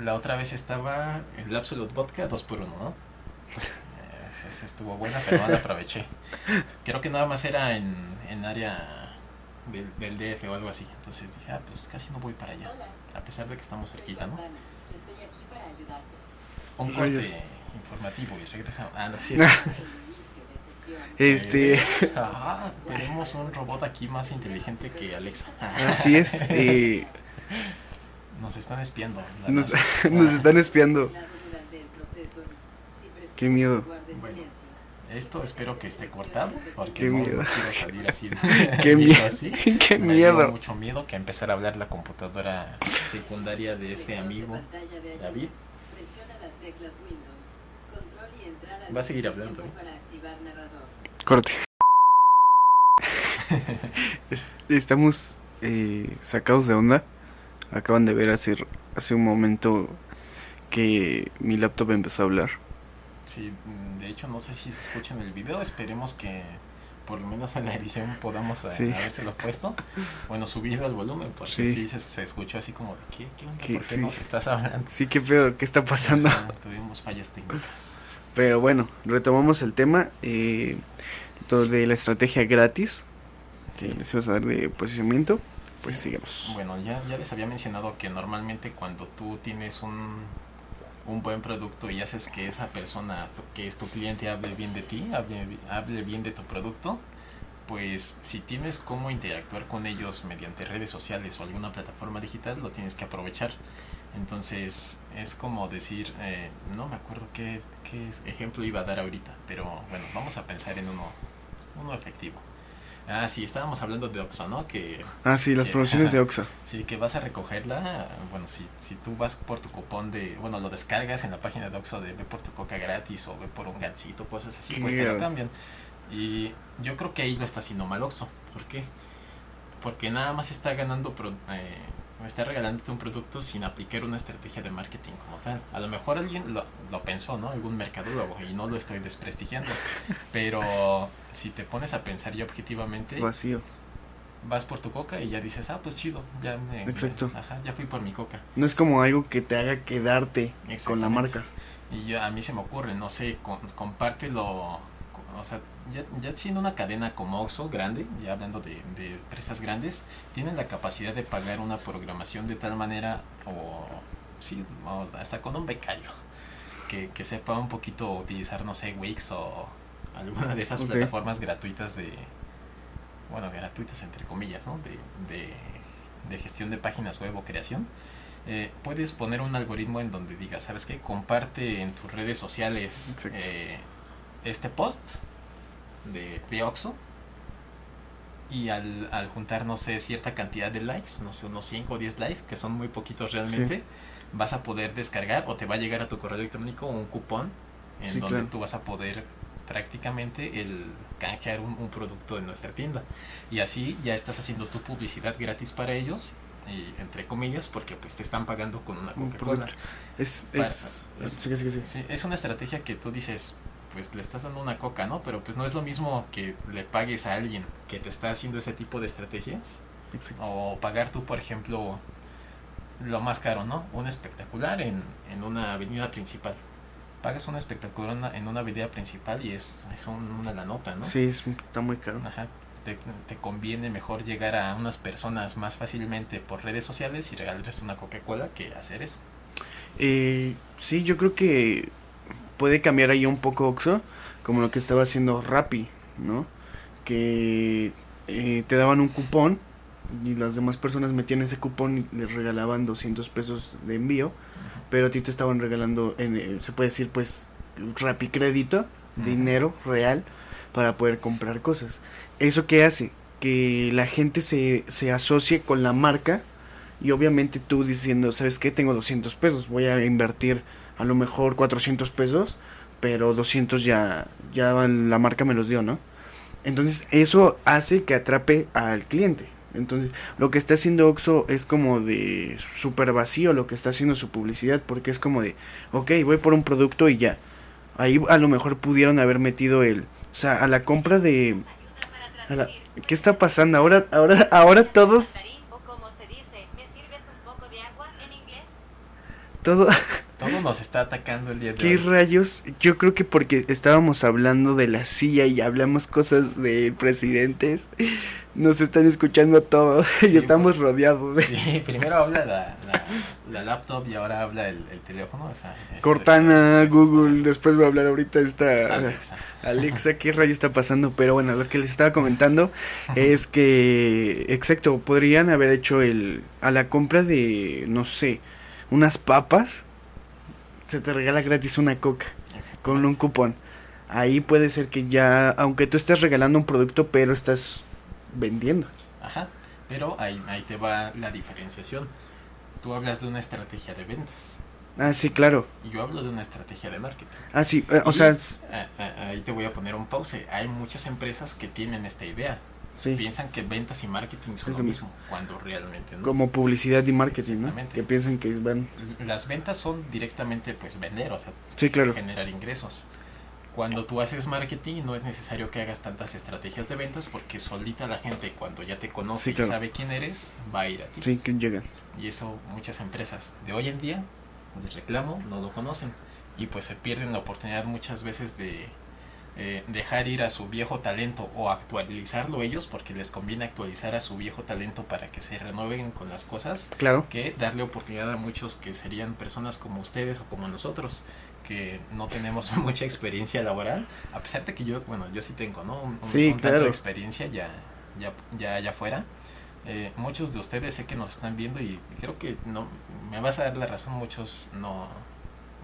la otra vez estaba el Absolute Vodka 2x1, ¿no? Estuvo buena, pero no la aproveché. Creo que nada más era en, en área del, del DF o algo así. Entonces dije, ah, pues casi no voy para allá. A pesar de que estamos cerquita, ¿no? Estoy aquí para ayudarte. Un Rayos. corte informativo y regresamos. Ah, no, sí. Este, Ah, tenemos un robot aquí más inteligente que Alexa. así es. eh, Nos están espiando. nos, están espiando. Qué miedo. Bueno. Esto espero que esté cortado porque no, quiero salir así. Qué miedo. así. Qué Me dio miedo. mucho miedo que empezar a hablar la computadora secundaria de este amigo. David. Va a seguir hablando, ¿eh? Corte. Es- Estamos eh, sacados de onda. Acaban de ver hace, hace un momento que mi laptop empezó a hablar. Sí, mm, hecho no sé si se escucha en el video, esperemos que por lo menos en la edición podamos eh, Sí. habérselo puesto. Bueno, subido el volumen, porque sí, Sí. se, se escuchó así como de ¿qué, qué onda? Que ¿Por qué sí. nos estás hablando? Sí, qué pedo, ¿qué está pasando? Tuvimos fallas técnicas. Pero bueno, retomamos el tema eh, de la estrategia gratis que les ibas a dar de posicionamiento. Pues sigamos. Bueno, ya, ya les había mencionado que normalmente cuando tú tienes un, un buen producto y haces que esa persona, que es tu cliente, hable bien de ti, hable, hable bien de tu producto, pues si tienes cómo interactuar con ellos mediante redes sociales o alguna plataforma digital, lo tienes que aprovechar. Entonces es como decir, eh, no me acuerdo qué, qué ejemplo iba a dar ahorita, pero bueno, vamos a pensar en uno, uno efectivo. Ah, sí, estábamos hablando de Oxxo, ¿no? Que Ah, sí, las promociones de Oxxo. sí, que vas a recogerla, bueno, si, si tú vas por tu cupón de, bueno, lo descargas en la página de Oxxo de ve por tu coca gratis o ve por un gansito, cosas así, pues te lo cambian. Y yo creo que ahí lo está haciendo mal Oxxo. ¿Por qué? Porque nada más está ganando, pro- eh, está regalándote un producto sin aplicar una estrategia de marketing como tal. A lo mejor alguien lo, lo pensó, ¿no? Algún mercadólogo, y no lo estoy desprestigiando. Pero si te pones a pensar ya objetivamente, Vacío. vas por tu coca y ya dices, ah, pues chido, ya me, Exacto. me- ajá, ya fui por mi coca. No es como algo que te haga quedarte con la marca. Y yo, a mí se me ocurre, no sé, con- compártelo, co- o sea, ya, ya siendo una cadena como Oxxo grande, ya hablando de, de empresas grandes, tienen la capacidad de pagar una programación de tal manera, o sí, hasta con un becario, que, que sepa un poquito utilizar, no sé, Wix o alguna de esas plataformas gratuitas de, bueno, gratuitas entre comillas, ¿no? De, de, de gestión de páginas web o creación. Eh, puedes poner un algoritmo en donde digas, ¿sabes qué? Comparte en tus redes sociales eh, este post de, Oxxo y al, al juntar, no sé, cierta cantidad de likes, no sé, unos 5 o 10 likes, que son muy poquitos realmente, vas a poder descargar o te va a llegar a tu correo electrónico un cupón en Sí, donde claro. tú vas a poder prácticamente el canjear un, un producto de nuestra tienda y así ya estás haciendo tu publicidad gratis para ellos y entre comillas porque pues te están pagando con una Un Coca-Cola. Es, es, es- sí, sí, sí. Sí, es una estrategia que tú dices, pues le estás dando una coca, ¿no? Pero pues no es lo mismo que le pagues a alguien que te está haciendo ese tipo de estrategias Exacto. o pagar tú, por ejemplo, lo más caro, ¿no? Un espectacular en, en una avenida principal. Pagas un espectacular en una- en una avenida principal y es, es un- una la nota, ¿no? Sí, es, está muy caro. Ajá. Te, te conviene mejor llegar a unas personas más fácilmente por redes sociales y regalarles una Coca-Cola que hacer eso. Eh, sí, yo creo que puede cambiar ahí un poco Oxxo, como lo que estaba haciendo Rappi, ¿no? Que eh, te daban un cupón y las demás personas metían ese cupón y les regalaban 200 pesos de envío, pero a ti te estaban regalando, en, eh, se puede decir, pues, Rappi crédito, dinero real, para poder comprar cosas. ¿Eso qué hace? Que la gente se, se asocie con la marca y obviamente tú diciendo, ¿sabes qué? Tengo 200 pesos, voy a invertir a lo mejor 400 pesos, pero 200 ya, ya la marca me los dio, ¿no? Entonces eso hace que atrape al cliente. Entonces lo que está haciendo Oxxo es como de súper vacío lo que está haciendo su publicidad, porque es como de, ok, voy por un producto y ya. Ahí a lo mejor pudieron haber metido el, o sea, a la compra de... a la- ¿Qué está pasando? Ahora, ahora, ahora todos, todo, Todo nos está atacando el día de ¿Qué hoy. rayos? Yo creo que porque estábamos hablando de la silla y hablamos cosas de presidentes, nos están escuchando todo Sí, y estamos rodeados de Sí, primero habla la, la, la laptop y ahora habla el, el teléfono. o sea, eso Cortana, Google, después va a hablar ahorita esta Alexa. Alexa, ¿qué rayos está pasando? Pero bueno, lo que les estaba comentando es que, exacto, podrían haber hecho el, a la compra de, no sé, unas papas, se te regala gratis una coca. con un cupón. Ahí puede ser que ya, aunque tú estés regalando un producto, pero estás vendiendo. Ajá, pero ahí, ahí te va la diferenciación. Tú hablas de una estrategia de ventas Ah, sí, claro. yo hablo de una estrategia de marketing. Ah, sí, eh, o sea, Ah, ah, Ahí te voy a poner un pause. Hay muchas empresas que tienen esta idea. Sí, Piensan que ventas y marketing son Es lo mismo, cuando realmente no. como publicidad y marketing, ¿no? Que piensan que van... Las ventas son directamente pues vender, o sea, Sí, claro. generar ingresos. Cuando tú haces marketing no es necesario que hagas tantas estrategias de ventas porque solita la gente cuando ya te conoce Sí, y sabe quién eres va a ir a ti. Sí, que llegan. Y eso muchas empresas de hoy en día, de reclamo, no lo conocen. Y pues se pierden la oportunidad muchas veces de eh, dejar ir a su viejo talento o actualizarlo ellos porque les conviene actualizar a su viejo talento para que se renueven con las cosas Claro. que darle oportunidad a muchos que serían personas como ustedes o como nosotros que no tenemos mucha experiencia laboral a pesar de que yo bueno yo sí tengo no un, Sí, un tanto claro. de experiencia ya ya ya allá afuera Eh, muchos de ustedes sé que nos están viendo y creo que no me vas a dar la razón muchos no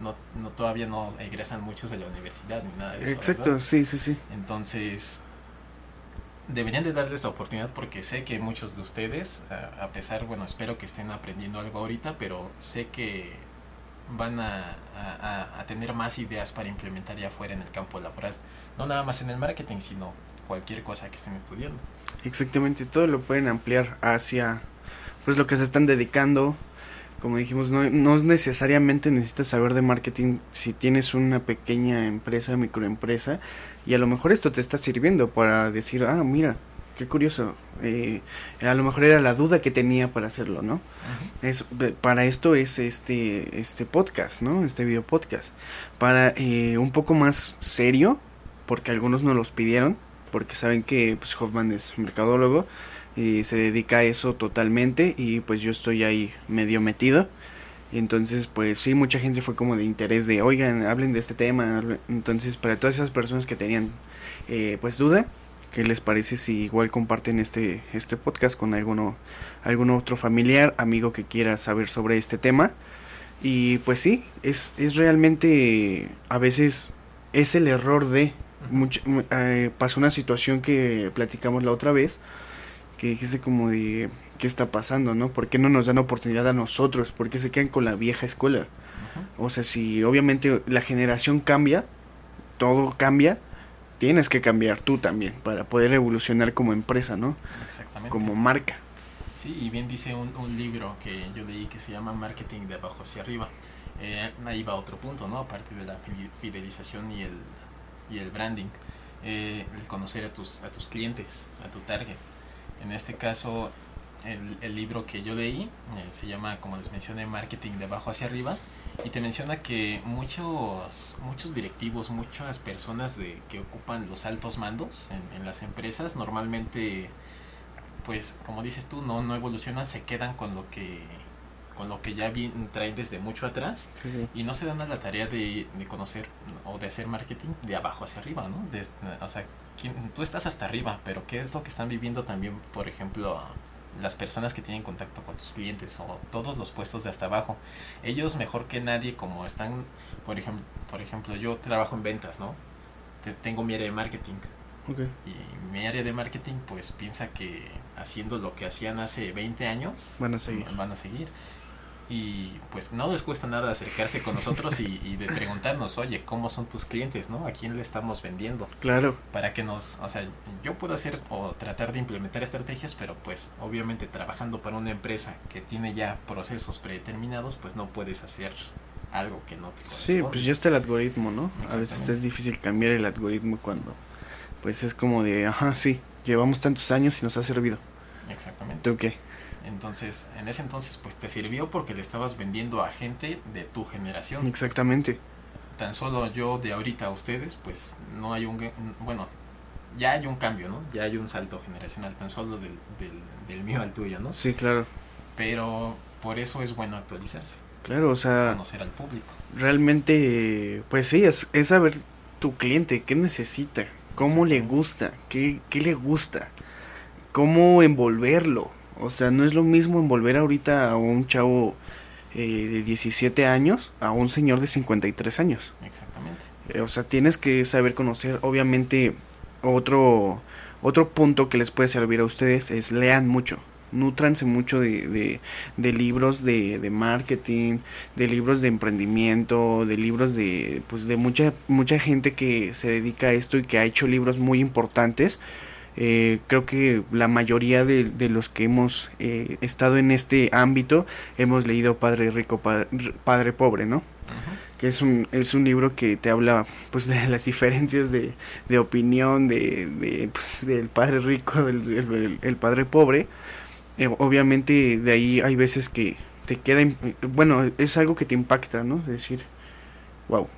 no, no todavía no egresan muchos de la universidad ni nada de eso Exacto, ¿verdad? sí, sí, sí. entonces deberían de darles la oportunidad porque sé que muchos de ustedes, a, a pesar, bueno, espero que estén aprendiendo algo ahorita, pero sé que van a, a- a- a tener más ideas para implementar ya afuera en el campo laboral. No nada más en el marketing, sino cualquier cosa que estén estudiando. Exactamente, todo lo pueden ampliar hacia pues lo que se están dedicando. Como dijimos, no, no necesariamente necesitas saber de marketing si tienes una pequeña empresa, microempresa, y a lo mejor esto te está sirviendo para decir, ah, mira, qué curioso, eh, a lo mejor era la duda que tenía para hacerlo, ¿no? Es, para esto es este, este podcast, ¿no? Este video podcast. Para eh, un poco más serio, porque algunos nos los pidieron, porque saben que pues, Hoffman es mercadólogo y se dedica a eso totalmente y pues yo estoy ahí medio metido. Y entonces pues sí, mucha gente fue como de interés de, oigan, hablen de este tema. hable-". Entonces para todas esas personas que tenían eh, pues duda, ¿qué les parece si igual comparten este, este podcast con alguno, algún otro familiar, amigo que quiera saber sobre este tema? Y pues sí, es, es realmente a veces es el error de... mucha- mu- eh, pasó una situación que platicamos la otra vez, que dijiste como de qué está pasando, ¿no? ¿Por qué no nos dan oportunidad a nosotros? ¿Por qué se quedan con la vieja escuela? O sea, si obviamente la generación cambia, todo cambia, tienes que cambiar tú también para poder evolucionar como empresa, ¿no? Exactamente. Como marca. Sí, y bien dice un, un libro que yo leí que se llama Marketing de abajo hacia arriba. Eh, ahí va otro punto, ¿no? Aparte de la fidelización y el, y el branding, eh, el conocer a tus, a tus clientes, a tu target. En este caso, el, el libro que yo leí eh, se llama, como les mencioné, Marketing de abajo hacia arriba. Y te menciona que muchos, muchos directivos, muchas personas de, que ocupan los altos mandos en, en las empresas, normalmente pues como dices tú, no, no evolucionan, se quedan con lo que con lo que ya bien, traen desde mucho atrás y no se dan a la tarea de, de conocer o de hacer marketing de abajo hacia arriba, ¿no? O sea, tú estás hasta arriba, pero ¿qué es lo que están viviendo también, por ejemplo, las personas que tienen contacto con tus clientes o todos los puestos de hasta abajo? Ellos mejor que nadie, como están, por ejemplo, por ejemplo yo trabajo en ventas, ¿no? Te- Tengo mi área de marketing, y mi área de marketing pues piensa que haciendo lo que hacían hace 20 años Van a seguir. van a seguir y pues no les cuesta nada acercarse con nosotros y, y de preguntarnos oye cómo son tus clientes no a quién le estamos vendiendo Claro, para que nos o sea yo puedo hacer o tratar de implementar estrategias pero pues obviamente trabajando para una empresa que tiene ya procesos predeterminados pues no puedes hacer algo que no te sí, corresponde. pues ya está el algoritmo, ¿no? A veces es difícil cambiar el algoritmo cuando pues es como de, ajá, sí, llevamos tantos años y nos ha servido. exactamente ¿Tú qué? Entonces, en ese entonces, pues te sirvió porque le estabas vendiendo a gente de tu generación. Exactamente. Tan solo yo de ahorita a ustedes, pues no hay un... Bueno, ya hay un cambio, ¿no? Ya hay un salto generacional, tan solo del, del, del mío al tuyo, ¿no? Sí, claro. Pero por eso es bueno actualizarse, Claro, o sea, conocer al público. realmente, pues sí, es, es saber tu cliente, qué necesita, cómo le gusta, qué, qué le gusta, cómo envolverlo. O sea, no es lo mismo envolver ahorita a un chavo eh, de 17 años a un señor de 53 años. Exactamente. Eh, O sea, tienes que saber conocer, obviamente, otro, otro punto que les puede servir a ustedes es lean mucho. Nútranse mucho de, de, de libros de, de marketing, de libros de emprendimiento, de libros de, pues, de mucha, mucha gente que se dedica a esto y que ha hecho libros muy importantes. Eh, creo que la mayoría de, de los que hemos eh, estado en este ámbito hemos leído Padre Rico, Padre, Padre Pobre, ¿no? Que es un, es un libro que te habla pues de las diferencias de, de opinión de, de, pues, del padre rico el, el- el padre pobre. Eh, obviamente de ahí hay veces que te queda bueno es algo que te impacta no de decir wow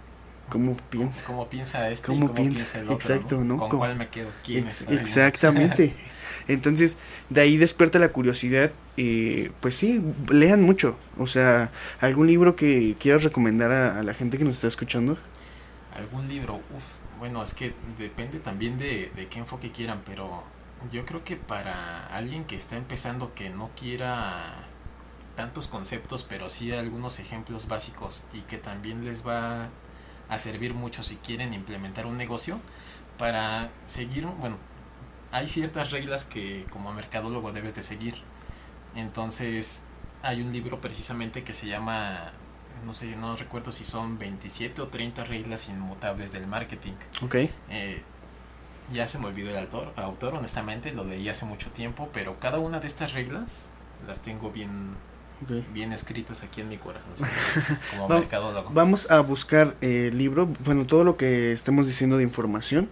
cómo piensa ¿Cómo piensa este? y ¿Cómo ¿Cómo, piensa? piensa? el otro? Exacto, ¿no? ¿Con ¿Cómo? cuál me quedo? ¿Quién Ex- exactamente entonces de ahí despierta la curiosidad y pues sí lean mucho o sea algún libro que quieras recomendar a, a la gente que nos está escuchando ¿Algún libro? Uf, bueno, es que depende también de, de qué enfoque quieran, pero yo creo que para alguien que está empezando que no quiera tantos conceptos, pero sí algunos ejemplos básicos y que también les va a servir mucho si quieren implementar un negocio para seguir, bueno, hay ciertas reglas que como mercadólogo debes de seguir. Entonces, hay un libro precisamente que se llama, no sé, no recuerdo si son 27 o 30 reglas inmutables del marketing. Ok. Eh, ya se me olvidó el autor, autor, honestamente, lo leí hace mucho tiempo, pero cada una de estas reglas las tengo bien, bien escritas aquí en mi corazón, como Va- mercadólogo. Vamos a buscar eh, el libro. Bueno, todo lo que estemos diciendo de información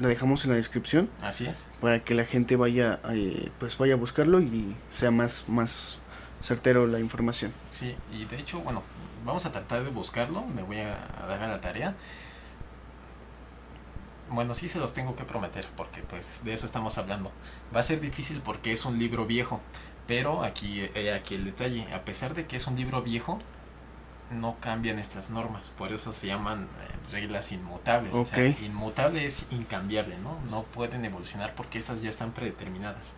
la dejamos en la descripción Así es. para que la gente vaya, eh, pues vaya a buscarlo y sea más, más certero la información. Sí, y de hecho, bueno, vamos a tratar de buscarlo, me voy a, a dar a la tarea. Bueno, sí se los tengo que prometer, porque pues de eso estamos hablando. Va a ser difícil porque es un libro viejo, pero aquí, eh, aquí el detalle, a pesar de que es un libro viejo, no cambian estas normas, por eso se llaman eh, reglas inmutables. O sea, inmutable es incambiable, ¿no? No pueden evolucionar porque estas ya están predeterminadas.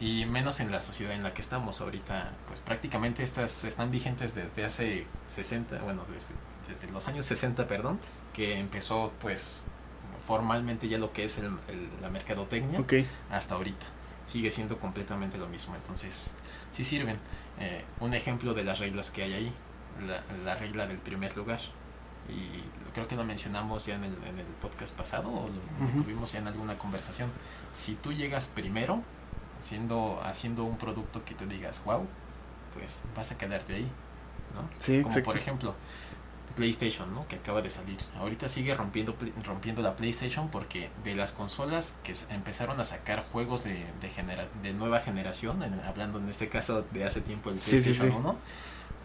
Y menos en la sociedad en la que estamos ahorita, pues prácticamente estas están vigentes desde hace 60, bueno, desde, desde los años 60, perdón, que empezó pues formalmente ya lo que es el, el- la mercadotecnia hasta ahorita. Sigue siendo completamente lo mismo. Entonces, sí sirven. Eh, un ejemplo de las reglas que hay ahí. La, la regla del primer lugar. Y creo que lo mencionamos ya en el, en el podcast pasado o lo, tuvimos ya en alguna conversación. Si tú llegas primero, haciendo, haciendo un producto que tú digas, wow, pues vas a quedarte ahí. ¿no? Sí, Como exacto. por ejemplo, PlayStation, ¿no? Que acaba de salir. Ahorita sigue rompiendo, rompiendo la PlayStation porque de las consolas que empezaron a sacar juegos de, de, genera- de nueva generación, en- hablando en este caso de hace tiempo el Sí, sí, PlayStation sí. 1,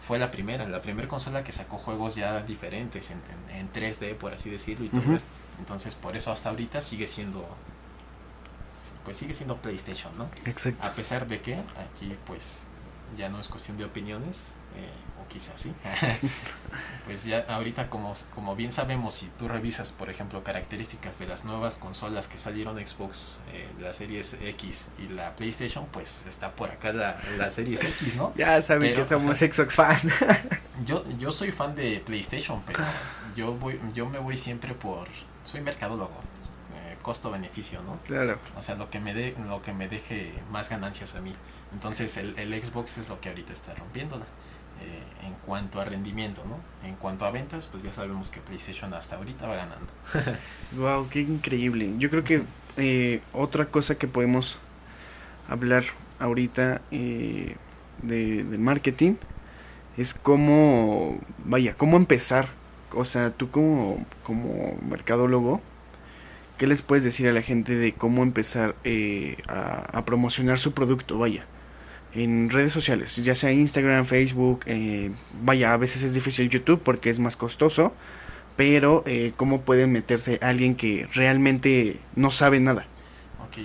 fue la primera, la primera consola que sacó juegos ya diferentes en, en- en 3D, por así decirlo, y todo Ujú. esto. Entonces, por eso hasta ahorita sigue siendo, pues sigue siendo PlayStation, ¿no? Exacto. A pesar de que aquí pues ya no es cuestión de opiniones, eh, o quizás sí, pues ya ahorita como, como bien sabemos, si tú revisas por ejemplo características de las nuevas consolas que salieron Xbox, eh, la Series X y la PlayStation, pues está por acá la, la Series X, ¿no? Ya saben Pero- que somos Xbox fan. Yo, yo soy fan de PlayStation, pero yo voy, yo me voy siempre por, soy mercadólogo, eh, costo-beneficio, ¿no? claro. O sea, lo que me de, lo que me deje más ganancias a mí. Entonces el, el Xbox es lo que ahorita está rompiéndola. Eh, en cuanto a rendimiento, ¿no? En cuanto a ventas, pues ya sabemos que PlayStation hasta ahorita va ganando. Wow, qué increíble. Yo creo que eh, otra cosa que podemos hablar ahorita eh, de, marketing es cómo, vaya, cómo empezar. O sea, tú como, como mercadólogo, ¿qué les puedes decir a la gente de cómo empezar eh, a promocionar su producto? Vaya, en redes sociales, ya sea Instagram, Facebook, eh, vaya, a veces es difícil YouTube porque es más costoso, pero eh, cómo puede meterse alguien que realmente no sabe nada. Ok.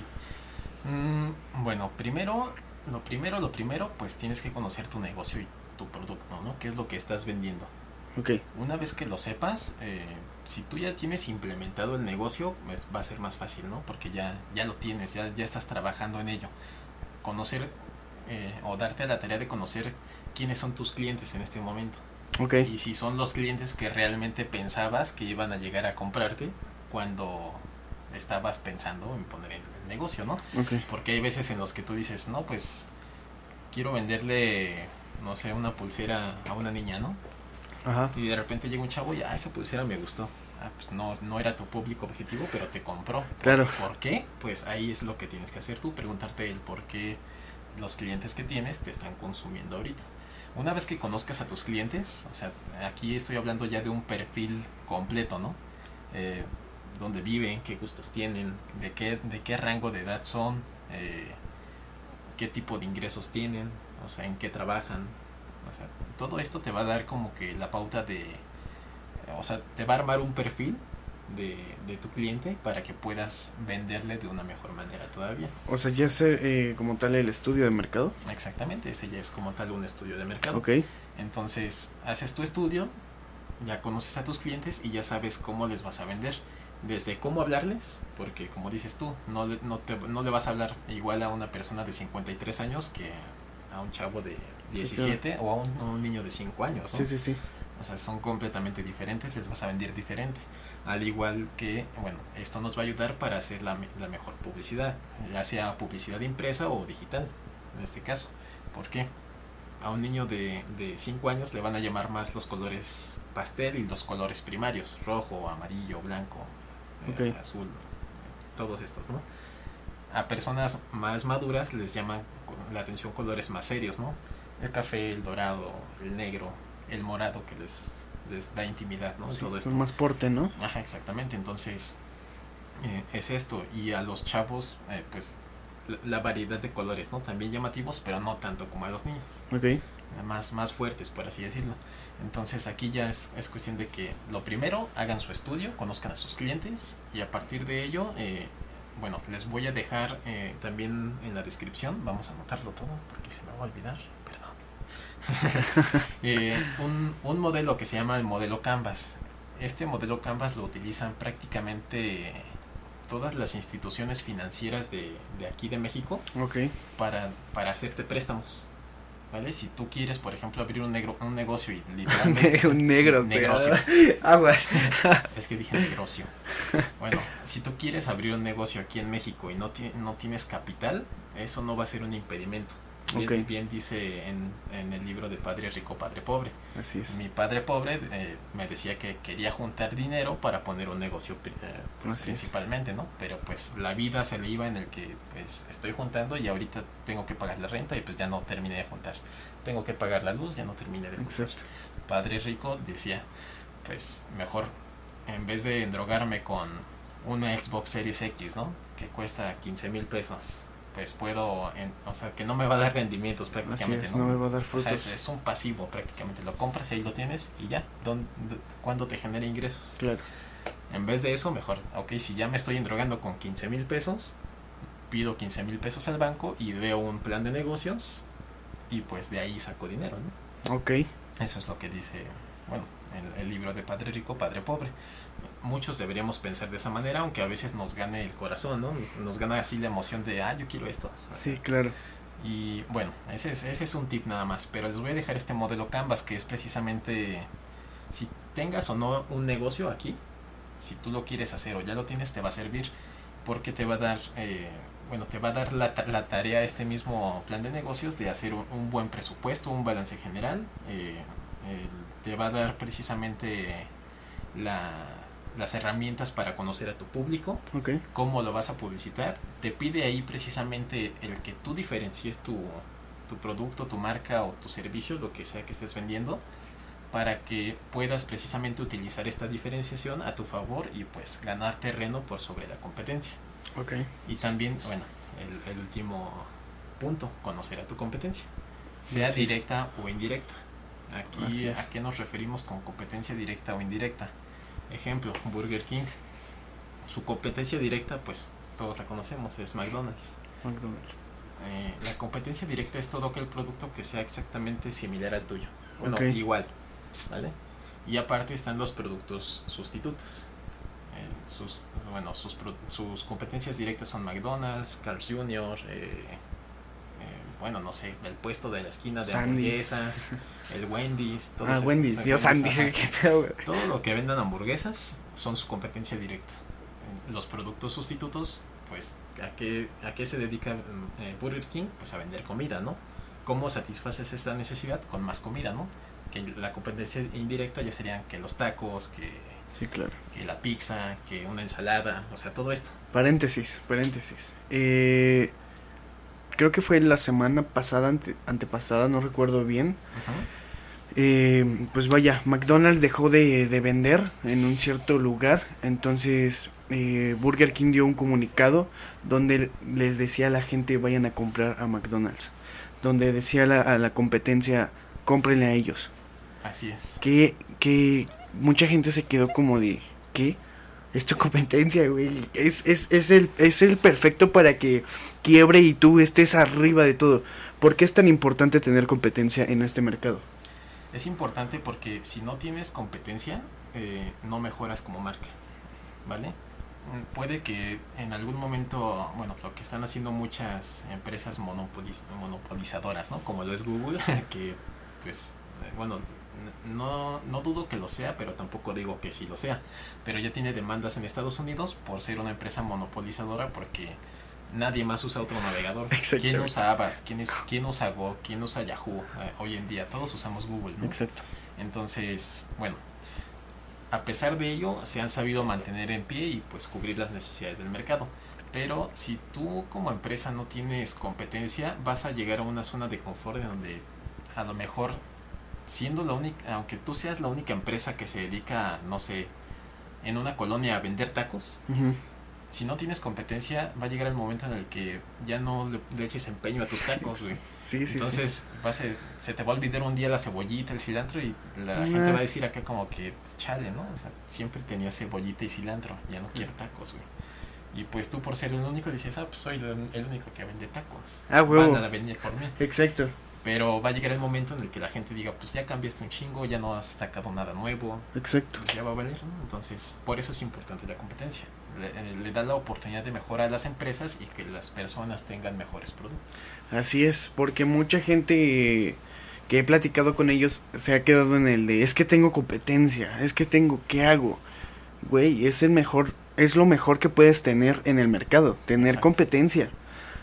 Mm, bueno, primero, lo primero, lo primero, pues tienes que conocer tu negocio y tu producto, ¿no? ¿Qué es lo que estás vendiendo? Ok, Una vez que lo sepas, eh, si tú ya tienes implementado el negocio, pues va a ser más fácil, ¿no? Porque ya, ya lo tienes, ya, ya estás trabajando en ello. Conocer eh, o darte a la tarea de conocer quiénes son tus clientes en este momento. ok, Y si son los clientes que realmente pensabas que iban a llegar a comprarte cuando estabas pensando en poner el, el negocio, ¿no? ok. Porque hay veces en los que tú dices, no, pues quiero venderle, no sé, una pulsera a una niña, ¿no? Ajá, Y de repente llega un chavo y, ah, esa pulsera me gustó. Ah, pues no, no era tu público objetivo, pero te compró. Claro. ¿Por qué? Pues ahí es lo que tienes que hacer tú, preguntarte el por qué los clientes que tienes te están consumiendo ahorita. Una vez que conozcas a tus clientes, o sea, aquí estoy hablando ya de un perfil completo, ¿no? Eh, dónde viven, qué gustos tienen, de qué, de qué rango de edad son, eh, qué tipo de ingresos tienen, o sea, en qué trabajan. O sea, todo esto te va a dar como que la pauta de, o sea, te va a armar un perfil de, de tu cliente para que puedas venderle de una mejor manera todavía. o sea, ya hacer eh, como tal el estudio de mercado. Exactamente, ese ya es como tal un estudio de mercado. Ok, Entonces, haces tu estudio, ya conoces a tus clientes y ya sabes cómo les vas a vender. Desde cómo hablarles, porque como dices tú, no le, no te- no le vas a hablar igual a una persona de 53 años que a un chavo de Sí, 17 o a un, a un niño de 5 años. ¿no? sí, sí, sí. O sea, son completamente diferentes, les vas a vender diferente. Al igual que, bueno, esto nos va a ayudar para hacer la, la mejor publicidad, ya sea publicidad impresa o digital, en este caso. ¿Por qué? A un niño de 5 años le van a llamar más los colores pastel y los colores primarios, rojo, amarillo, blanco, eh, azul, todos estos, ¿no? A personas más maduras les llaman la atención colores más serios, ¿no? El café, el dorado, el negro, el morado que les, les da intimidad, ¿no? Sí, Todo esto. más porte, ¿no? Ajá, exactamente. Entonces, eh, es esto. Y a los chavos, eh, pues, la, la variedad de colores, ¿no? También llamativos, pero no tanto como a los niños. Ok. Eh, Más, más fuertes, por así decirlo. Entonces, aquí ya es, es cuestión de que, lo primero, hagan su estudio, conozcan a sus clientes y a partir de ello, eh, bueno, les voy a dejar eh, también en la descripción, vamos a anotarlo todo porque se me va a olvidar. Eh, un, un modelo que se llama el modelo Canvas. Este modelo Canvas lo utilizan prácticamente todas las instituciones financieras de, de aquí de México para, para hacerte préstamos. ¿Vale? Si tú quieres, por ejemplo, abrir un, negro, un negocio y literalmente... un negro, Negocio. Aguas. Es que dije negocio. Bueno, si tú quieres abrir un negocio aquí en México y no, ti- no tienes capital, eso no va a ser un impedimento. Bien, bien dice en, en el libro de Padre Rico, Padre Pobre. Así es. Mi padre pobre eh, me decía que quería juntar dinero para poner un negocio eh, pues, es. principalmente, ¿no? Pero pues la vida se le iba en el que pues estoy juntando y ahorita tengo que pagar la renta y pues ya no terminé de juntar. Tengo que pagar la luz, ya no terminé de juntar. Exacto. Padre rico decía, pues mejor en vez de endrogarme con una Xbox Series X, ¿no? Que cuesta 15 mil pesos. Pues puedo, en- o sea, que no me va a dar rendimientos Así prácticamente, es, no me va a dar Ajá, frutos. es, es un pasivo prácticamente. Lo compras y ahí lo tienes y ya. ¿Dónde, ¿Cuándo te genera ingresos? Claro. En vez de eso, mejor. Ok, si ya me estoy endrogando con 15 mil pesos, pido 15 mil pesos al banco y veo un plan de negocios y pues de ahí saco dinero, ¿no? Ok. Eso es lo que dice, bueno, el, el libro de Padre Rico, Padre Pobre. Muchos deberíamos pensar de esa manera, aunque a veces nos gane el corazón, ¿no? Nos, nos gana así la emoción de, ah, yo quiero esto. Sí, claro. Y bueno, ese es, ese es un tip nada más, pero les voy a dejar este modelo Canvas que es precisamente, si tengas o no un negocio aquí, si tú lo quieres hacer o ya lo tienes, te va a servir porque te va a dar, eh, bueno, te va a dar la, la tarea este mismo plan de negocios de hacer un, un buen presupuesto, un balance general, eh, te va a dar precisamente la- las herramientas para conocer a tu público, Ok. cómo lo vas a publicitar, te pide ahí precisamente el que tú diferencies tu, tu producto, tu marca o tu servicio, lo que sea que estés vendiendo, para que puedas precisamente utilizar esta diferenciación a tu favor y pues ganar terreno por sobre la competencia. Ok. Y también, bueno, el, el último punto, conocer a tu competencia, sea Así es. directa o indirecta. Aquí. ¿a qué nos referimos con competencia directa o indirecta? Ejemplo, Burger King. Su competencia directa, pues todos la conocemos, es McDonald's. McDonald's. Eh, la competencia directa es todo aquel producto que sea exactamente similar al tuyo. Bueno, igual, ¿vale? Y aparte están los productos sustitutos. Eh, sus, bueno, sus, sus competencias directas son McDonald's, Carl's Jr., eh, bueno, no sé, el puesto de la esquina de Sandy. hamburguesas, el Wendy's, todos Ah, Wendy's. Yo Sandy. ajá. ¿Qué pedo, güey? Todo lo que vendan hamburguesas son su competencia directa. Los productos sustitutos, pues, ¿a qué, a qué se dedica mm, eh, Burger King? Pues a vender comida, ¿no? ¿Cómo satisfaces esta necesidad? Con más comida, ¿no? Que la competencia indirecta ya serían que los tacos, que, Sí, claro. que la pizza, que una ensalada, o sea, todo esto. Paréntesis, paréntesis. Eh, creo que fue la semana pasada, ante- antepasada, no recuerdo bien. Eh, pues vaya, McDonald's dejó de, de vender en un cierto lugar, entonces eh, Burger King dio un comunicado donde les decía a la gente vayan a comprar a McDonald's, donde decía a la, a la competencia cómprenle a ellos. Así es. Que, que mucha gente se quedó como de, ¿qué? Es tu competencia, güey. Es, es, es, el, es el perfecto para que quiebre y tú estés arriba de todo. ¿Por qué es tan importante tener competencia en este mercado? Es importante porque si no tienes competencia, eh, no mejoras como marca, ¿vale? Mm, Puede que en algún momento, bueno, lo que están haciendo muchas empresas monopoliz- monopolizadoras, ¿no? Como lo es Google, que pues, eh, bueno, No, no dudo que lo sea, pero tampoco digo que sí lo sea. Pero ya tiene demandas en Estados Unidos por ser una empresa monopolizadora porque nadie más usa otro navegador. ¿Quién usa Avast? ¿Quién, es, ¿Quién usa Go? ¿Quién usa Yahoo? Eh, hoy en día todos usamos Google, ¿no? Exacto. Entonces, bueno, a pesar de ello, se han sabido mantener en pie y pues cubrir las necesidades del mercado. Pero si tú como empresa no tienes competencia, vas a llegar a una zona de confort en donde a lo mejor, siendo la única, aunque tú seas la única empresa que se dedica, no sé, en una colonia a vender tacos, si no tienes competencia, va a llegar el momento en el que ya no le, le eches empeño a tus tacos, güey. Sí, sí, sí. Entonces vas a- se te va a olvidar un día la cebollita, el cilantro y la Ah. gente va a decir acá como que pues, chale, ¿no? O sea, siempre tenía cebollita y cilantro, ya no quiero tacos, güey. Y pues tú por ser el único dices, ah, pues soy el, el único que vende tacos. Ah, huevo. Van a venir por mí. Exacto. Pero va a llegar el momento en el que la gente diga, pues ya cambiaste un chingo, ya no has sacado nada nuevo, Exacto. pues ya va a valer, ¿no? Entonces, por eso es importante la competencia. Le, eh, le da la oportunidad de mejorar a las empresas y que las personas tengan mejores productos. Así es, porque mucha gente que he platicado con ellos se ha quedado en el de es que tengo competencia, es que tengo, ¿qué hago? Güey, es el mejor, es lo mejor que puedes tener en el mercado, tener Exacto. competencia.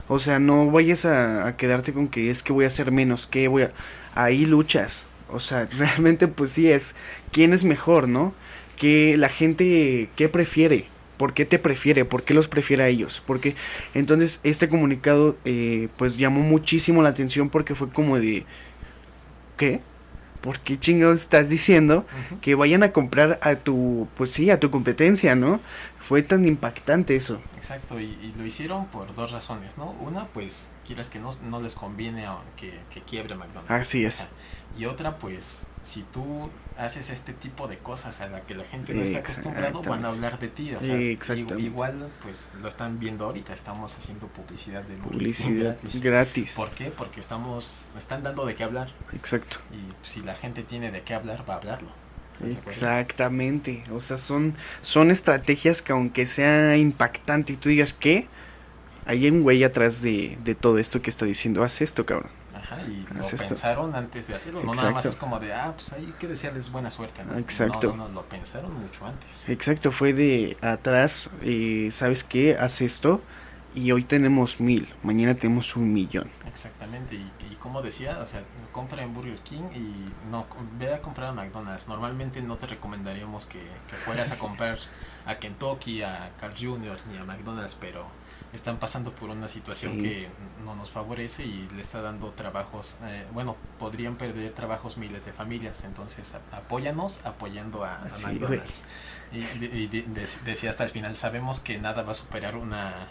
O sea, no vayas a, quedarte con que es que voy a hacer menos, que voy a... Ahí luchas. O sea, realmente pues sí es quién es mejor, ¿no? Que la gente, ¿qué prefiere? ¿Por qué te prefiere? ¿Por qué los prefiere a ellos? Porque entonces este comunicado eh, pues llamó muchísimo la atención porque fue como de... ¿Qué? ¿Por qué chingados estás diciendo que vayan a comprar a tu, pues sí, a tu competencia, ¿no? Fue tan impactante eso. Exacto, y, y lo hicieron por dos razones, ¿no? Una, pues, quieras que no, no les conviene que, que quiebre McDonald's. Así es. Ajá. Y otra, pues, si tú haces este tipo de cosas a la que la gente no está acostumbrado, van a hablar de ti. O sea, igual, pues, lo están viendo ahorita, estamos haciendo publicidad de Publicidad gratis. gratis. ¿Por qué? Porque estamos, están dando de qué hablar. Exacto. Y si la gente tiene de qué hablar, va a hablarlo. Exactamente. O sea, son, son estrategias que aunque sea impactante y tú digas que hay un güey atrás de, de todo esto que está diciendo, haz esto, cabrón. Ajá, y lo Haz esto. pensaron antes de hacerlo, no nada más es como de, ah, pues hay que desearles buena suerte. ¿no? Exacto. No, no, no, lo pensaron mucho antes. Exacto, fue de atrás, eh, ¿sabes qué? Haz esto y hoy tenemos mil, mañana tenemos un millón. Exactamente, y, y como decía, o sea, compra en Burger King y no, ve a comprar a McDonald's. Normalmente no te recomendaríamos que, que fueras a comprar a Kentucky, a Carl Jr. ni a McDonald's, pero están pasando por una situación Sí. que no nos favorece y le está dando trabajos, eh, bueno, podrían perder trabajos miles de familias, entonces a- apóyanos apoyando a, a Sí, McDonald's. Y, y- y de- de- decía hasta el final, sabemos que nada va a superar una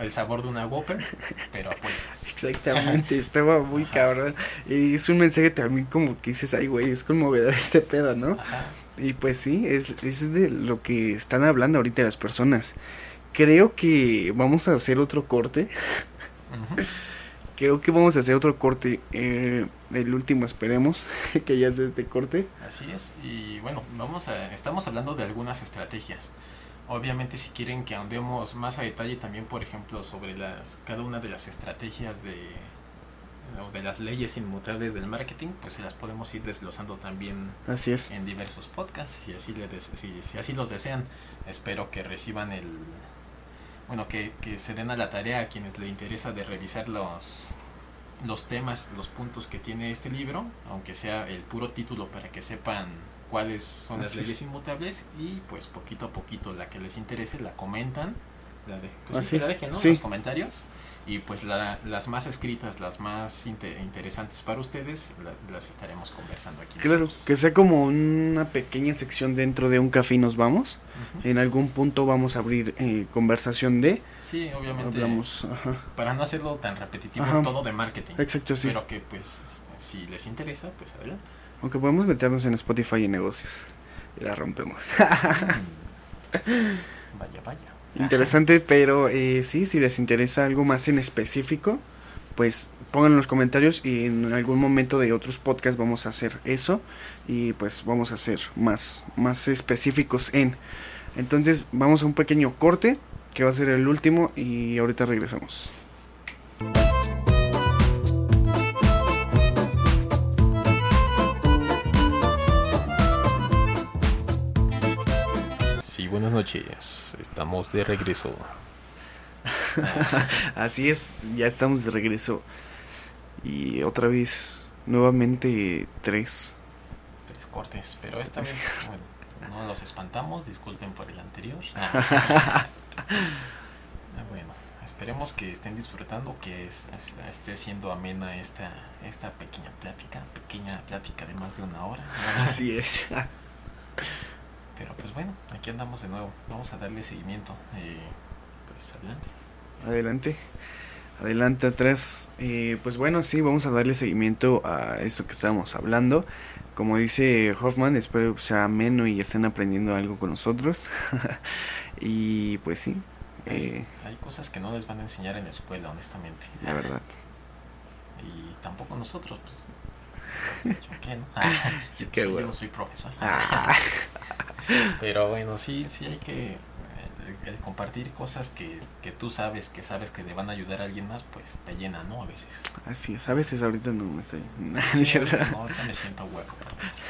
el sabor de una Whopper, pero apóyanos. Exactamente, estaba muy cabrón. Y es un mensaje también como que dices, ay, güey, es conmovedor este pedo, ¿no? Ajá. Y pues sí, es, es de lo que están hablando ahorita las personas. Creo que vamos a hacer otro corte. Creo que vamos a hacer otro corte. eh, el último, esperemos que ya sea este corte. Así es. Y bueno, vamos a, estamos hablando de algunas estrategias. Obviamente si quieren que ahondemos más a detalle también, por ejemplo, sobre las cada una de las estrategias de o de las leyes inmutables del marketing, pues se las podemos ir desglosando también Así es. en diversos podcasts, si así, le des- si, si así los desean. Espero que reciban el... Bueno, que, que se den a la tarea a quienes le interesa de revisar los, los temas, los puntos que tiene este libro, aunque sea el puro título para que sepan cuáles son las es. leyes inmutables y pues poquito a poquito la que les interese la comentan, la, de, pues sí, que la dejen, ¿no? Sí. En los comentarios y pues la- las más escritas, las más inte- interesantes para ustedes, la- las estaremos conversando aquí. Claro, nosotros. que sea como una pequeña sección dentro de un café y nos vamos. En algún punto vamos a abrir eh, conversación de... Sí, obviamente. Hablamos, ajá. Para no hacerlo tan repetitivo Ajá. todo de marketing. Exacto, sí. Pero que pues si les interesa, pues adelante. Aunque podemos meternos en Spotify y negocios. La rompemos. vaya, vaya. Interesante, pero eh, sí, si les interesa algo más en específico, pues pongan en los comentarios y en algún momento de otros podcasts vamos a hacer eso y pues vamos a ser más, más específicos en. Entonces vamos a un pequeño corte que va a ser el último y ahorita regresamos. Noches, estamos de regreso. Así es, ya estamos de regreso. Y otra vez, nuevamente tres. Tres cortes, pero esta vez, bueno, no los espantamos, disculpen por el anterior. Ah, bueno, esperemos que estén disfrutando, que es- es- esté siendo amena esta, esta pequeña plática, pequeña plática de más de una hora. Así es. Pero pues bueno, aquí andamos de nuevo, vamos a darle seguimiento. eh, pues adelante. Adelante. Adelante atrás. Eh, pues bueno, sí, vamos a darle seguimiento a esto que estábamos hablando. Como dice Hoffman, espero que sea ameno y estén aprendiendo algo con nosotros. y pues sí, eh, Hay cosas que no les van a enseñar en la escuela, honestamente. la verdad. Y tampoco nosotros, pues. ¿Yo qué, no? Ah, Sí, yo no soy profesor. Pero bueno, sí, sí hay que eh, el, el compartir cosas que, que tú sabes, que sabes que le van a ayudar a alguien más, pues te llena, ¿no? A veces. así es. A veces ahorita no me estoy. No, Sí, es cierto. no, ahorita me siento hueco.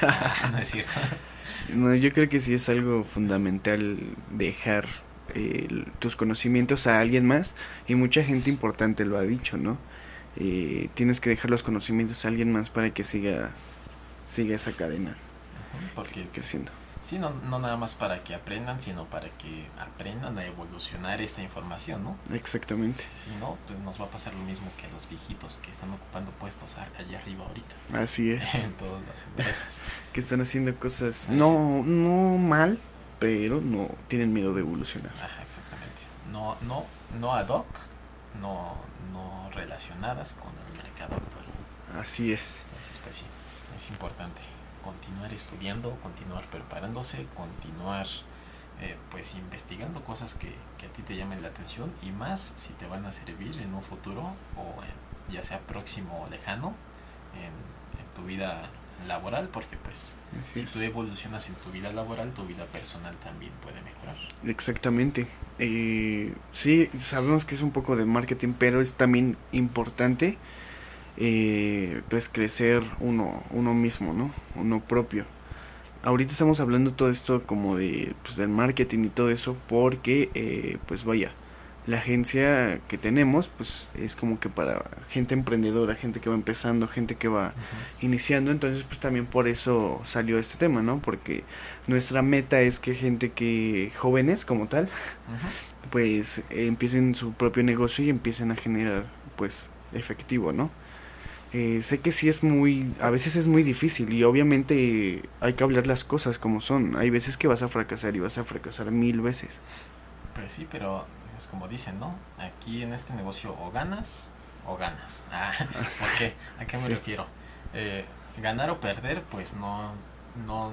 Ah, no es cierto. No, yo creo que sí es algo fundamental dejar eh, tus conocimientos a alguien más y mucha gente importante lo ha dicho, ¿no? Eh, tienes que dejar los conocimientos a alguien más para que siga siga esa cadena Porque creciendo. Sí, no, no nada más para que aprendan, sino para que aprendan a evolucionar esta información, ¿no? Exactamente. Si no, pues nos va a pasar lo mismo que a los viejitos que están ocupando puestos allá arriba ahorita. Así es. en todas las empresas. que están haciendo cosas no no mal, pero no tienen miedo de evolucionar. Ajá, exactamente. No, no, no ad hoc, no, no relacionadas con el mercado actual. Así es. Entonces, pues sí, es importante continuar estudiando, continuar preparándose, continuar eh, pues investigando cosas que, que a ti te llamen la atención y más si te van a servir en un futuro o en- ya sea próximo o lejano en, en tu vida laboral porque pues Así si es. tú evolucionas en tu vida laboral, tu vida personal también puede mejorar. Exactamente. Eh, sí, sabemos que es un poco de marketing, pero es también importante eh, pues crecer uno, uno mismo, ¿no? Uno propio. Ahorita estamos hablando todo esto como de pues, del marketing y todo eso porque eh, pues vaya, la agencia que tenemos pues es como que para gente emprendedora, gente que va empezando, gente que va iniciando, entonces pues también por eso salió este tema, ¿no? Porque nuestra meta es que gente que jóvenes como tal, pues eh, empiecen su propio negocio y empiecen a generar pues efectivo, ¿no? Eh, sé que sí es muy, a veces es muy difícil y obviamente hay que hablar las cosas como son. Hay veces que vas a fracasar y vas a fracasar mil veces. Pues sí, pero es como dicen, ¿no? Aquí en este negocio o ganas o ganas. Ah, ¿Por qué? ¿A qué me Sí. refiero? Eh, ganar o perder, pues no, no,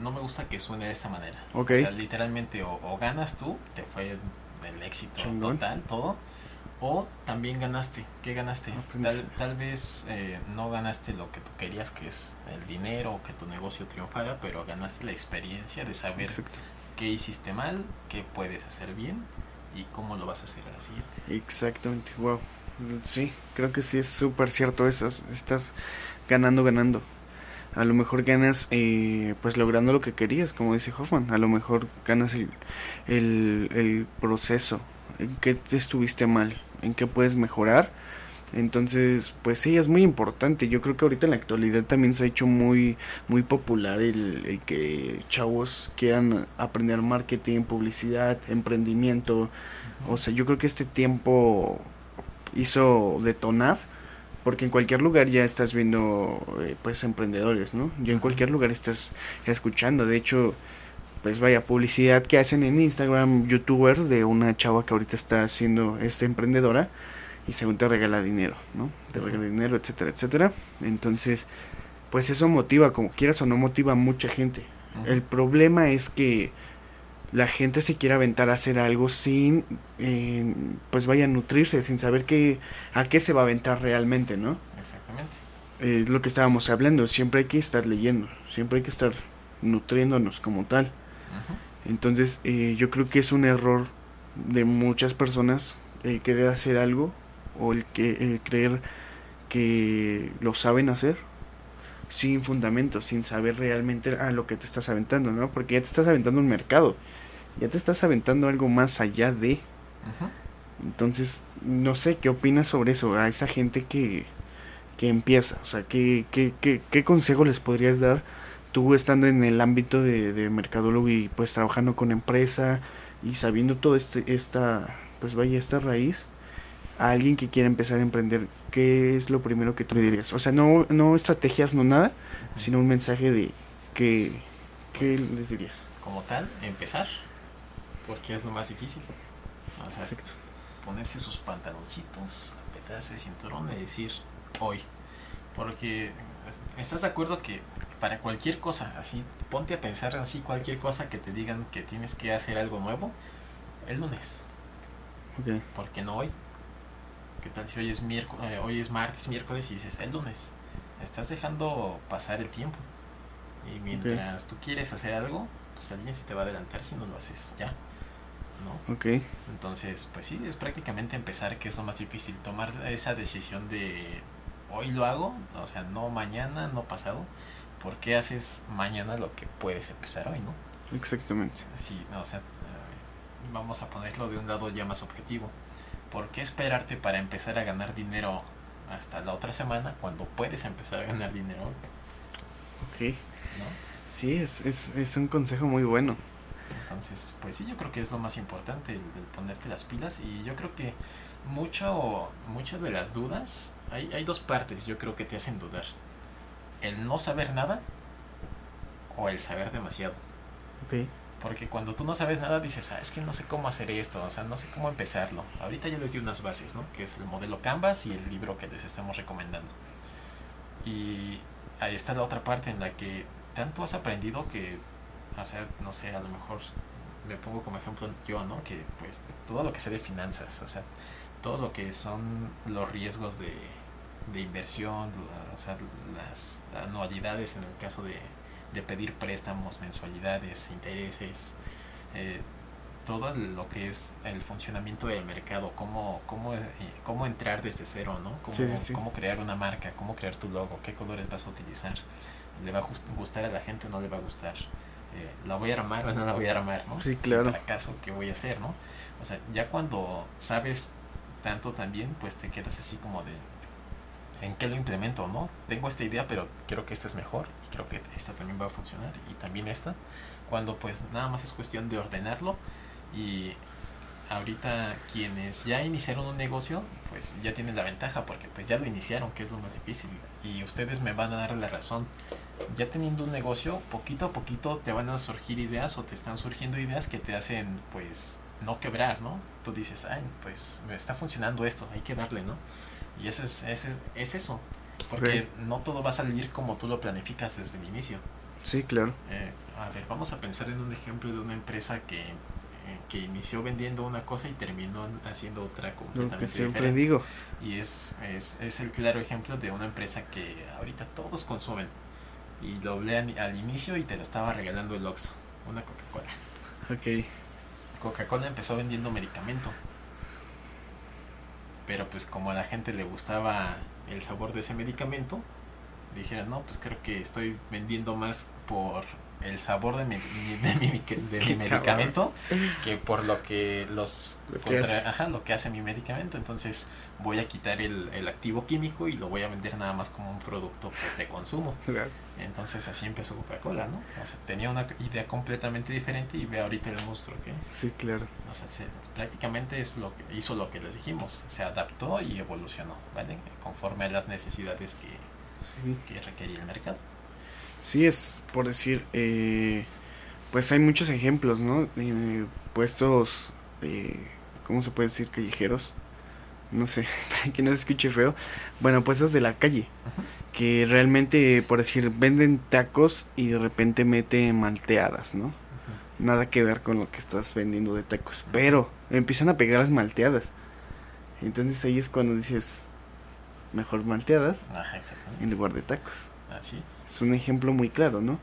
no me gusta que suene de esta manera. Ok. O sea, literalmente o, o ganas tú, te fue el éxito Chingón. total, todo. O también ganaste. ¿Qué ganaste? Tal, Aprendizaje. tal vez eh, no ganaste lo que tú querías, que es el dinero, o que tu negocio triunfara, pero ganaste la experiencia de saber Exacto. qué hiciste mal, qué puedes hacer bien y cómo lo vas a hacer a la siguiente. Exactamente, wow. Sí, creo que sí es súper cierto eso. es- Estás ganando, ganando. A lo mejor ganas, eh, pues logrando lo que querías, como dice Hoffman. A lo mejor ganas el, el, el proceso. En qué te estuviste mal, en qué puedes mejorar. Entonces, pues sí, es muy importante. Yo creo que ahorita en la actualidad también se ha hecho muy, muy popular el, el que chavos quieran aprender marketing, publicidad, emprendimiento. O sea, yo creo que este tiempo hizo detonar, porque en cualquier lugar ya estás viendo, eh, pues, emprendedores, ¿no? Ya en cualquier lugar estás escuchando. De hecho, pues vaya, publicidad que hacen en Instagram, youtubers de una chava que ahorita está haciendo, esta emprendedora, y según te regala dinero, ¿no? Te regala dinero, etcétera, etcétera. Entonces, pues eso motiva, como quieras o no, motiva a mucha gente. El problema es que la gente se quiere aventar a hacer algo sin, eh, pues vaya a nutrirse, sin saber qué, a qué se va a aventar realmente, ¿no? Exactamente. Eh, Es lo que estábamos hablando, siempre hay que estar leyendo, siempre hay que estar nutriéndonos como tal. Entonces, eh, yo creo que es un error de muchas personas el querer hacer algo o el, que, el creer que lo saben hacer sin fundamento, sin saber realmente a lo que te estás aventando, ¿no? Porque ya te estás aventando un mercado ya te estás aventando algo más allá de. Entonces, no sé, ¿qué opinas sobre eso? A esa gente que, que empieza. O sea, ¿qué, qué, qué, qué consejo les podrías dar tú estando en el ámbito de, de mercadólogo y pues trabajando con empresa y sabiendo toda este, esta, pues vaya, esta raíz? A alguien que quiera empezar a emprender, ¿qué es lo primero que tú le dirías? O sea, no, no estrategias, no nada, sino un mensaje de que, ¿qué Pues, les dirías? Como tal, empezar, porque es lo más difícil. O sea, Exacto. ponerse sus pantaloncitos, apretarse el cinturón y decir hoy. Porque estás de acuerdo que para cualquier cosa, así, ponte a pensar así cualquier cosa que te digan que tienes que hacer algo nuevo, el lunes. Ok. ¿Por qué no hoy? ¿Qué tal si hoy es, miércoles, hoy es martes, miércoles y dices el lunes? Estás dejando pasar el tiempo. Y mientras tú quieres hacer algo, pues alguien se te va a adelantar si no lo haces ya. ¿No? Ok. Entonces, pues sí, es prácticamente empezar, que es lo más difícil. Tomar esa decisión de hoy lo hago, o sea, no mañana, no pasado. ¿Por qué haces mañana lo que puedes empezar hoy, no? Exactamente. Sí, no, o sea, eh, vamos a ponerlo de un lado ya más objetivo. ¿Por qué esperarte para empezar a ganar dinero hasta la otra semana cuando puedes empezar a ganar dinero hoy? Ok. ¿no? Sí, es, es, es un consejo muy bueno. Entonces, pues sí, yo creo que es lo más importante, el, el ponerte las pilas. Y yo creo que mucho, muchas de las dudas, hay, hay dos partes, yo creo que te hacen dudar. El no saber nada o el saber demasiado. Ok. Porque cuando tú no sabes nada dices, ah, es que no sé cómo hacer esto, o sea, no sé cómo empezarlo. Ahorita ya les di unas bases, ¿no? Que es el modelo Canvas y el libro que les estamos recomendando. Y ahí está la otra parte en la que tanto has aprendido que, o sea, no sé, a lo mejor me pongo como ejemplo yo, ¿no? Que pues todo lo que sé de finanzas, o sea, todo lo que son los riesgos de, de inversión, la- o sea, las anualidades en el caso de, de pedir préstamos, mensualidades, intereses, eh, todo lo que es el funcionamiento del mercado, cómo, cómo, eh, cómo entrar desde cero, ¿no? Cómo, Sí, cómo crear una marca, cómo crear tu logo, qué colores vas a utilizar, le va a gust- gustar a la gente, no le va a gustar, Eh, la voy a armar o no la voy a armar, ¿no? Sí, Si claro. fracaso, ¿qué voy a hacer, no? O sea, ya cuando sabes tanto también, pues te quedas así como de, ¿en qué lo implemento, no? Tengo esta idea, pero creo que esta es mejor y creo que esta también va a funcionar y también esta. Cuando pues nada más es cuestión de ordenarlo y ahorita quienes ya iniciaron un negocio, pues ya tienen la ventaja porque pues ya lo iniciaron, que es lo más difícil. Y ustedes me van a dar la razón. Ya teniendo un negocio, poquito a poquito te van a surgir ideas o te están surgiendo ideas que te hacen pues no quebrar, ¿no? Tú dices, ay, pues me está funcionando esto, hay que darle, ¿no? Y eso es, es, es eso. Porque no todo va a salir como tú lo planificas desde el inicio. Sí, claro. Eh, a ver, vamos a pensar en un ejemplo de una empresa que, eh, que inició vendiendo una cosa y terminó haciendo otra Lo completamente que siempre diferente. digo. Y es, es, es el claro ejemplo de una empresa que ahorita todos consumen. Y lo hablé al, al inicio y te lo estaba regalando el Oxxo, una Coca-Cola. Ok. Coca-Cola empezó vendiendo medicamento. Pero pues como a la gente le gustaba el sabor de ese medicamento, dijeron, no, pues creo que estoy vendiendo más por el sabor de mi, de mi, de mi medicamento que por lo que los Lo que hace. ajá, lo que hace mi medicamento. Entonces voy a quitar el, el activo químico y lo voy a vender nada más como un producto pues, de consumo. Claro. Entonces así empezó Coca-Cola, ¿no? O sea, tenía una idea completamente diferente y ve ahorita el monstruo que es. Sí, claro. O sea, se- prácticamente es lo que hizo lo que les dijimos, se adaptó y evolucionó, ¿vale? Conforme a las necesidades que, Sí. que requería el mercado. Sí, es por decir, eh, pues hay muchos ejemplos, ¿no? Eh, puestos, eh, ¿cómo se puede decir? Callejeros. No sé, para que no se escuche feo. Bueno, puestos de la calle. Que realmente, por decir, venden tacos y de repente meten malteadas, ¿no? Nada que ver con lo que estás vendiendo de tacos. Pero empiezan a pegar las malteadas. Entonces ahí es cuando dices, mejor malteadas Ajá, en lugar de tacos. Así es. Es un ejemplo muy claro, ¿no?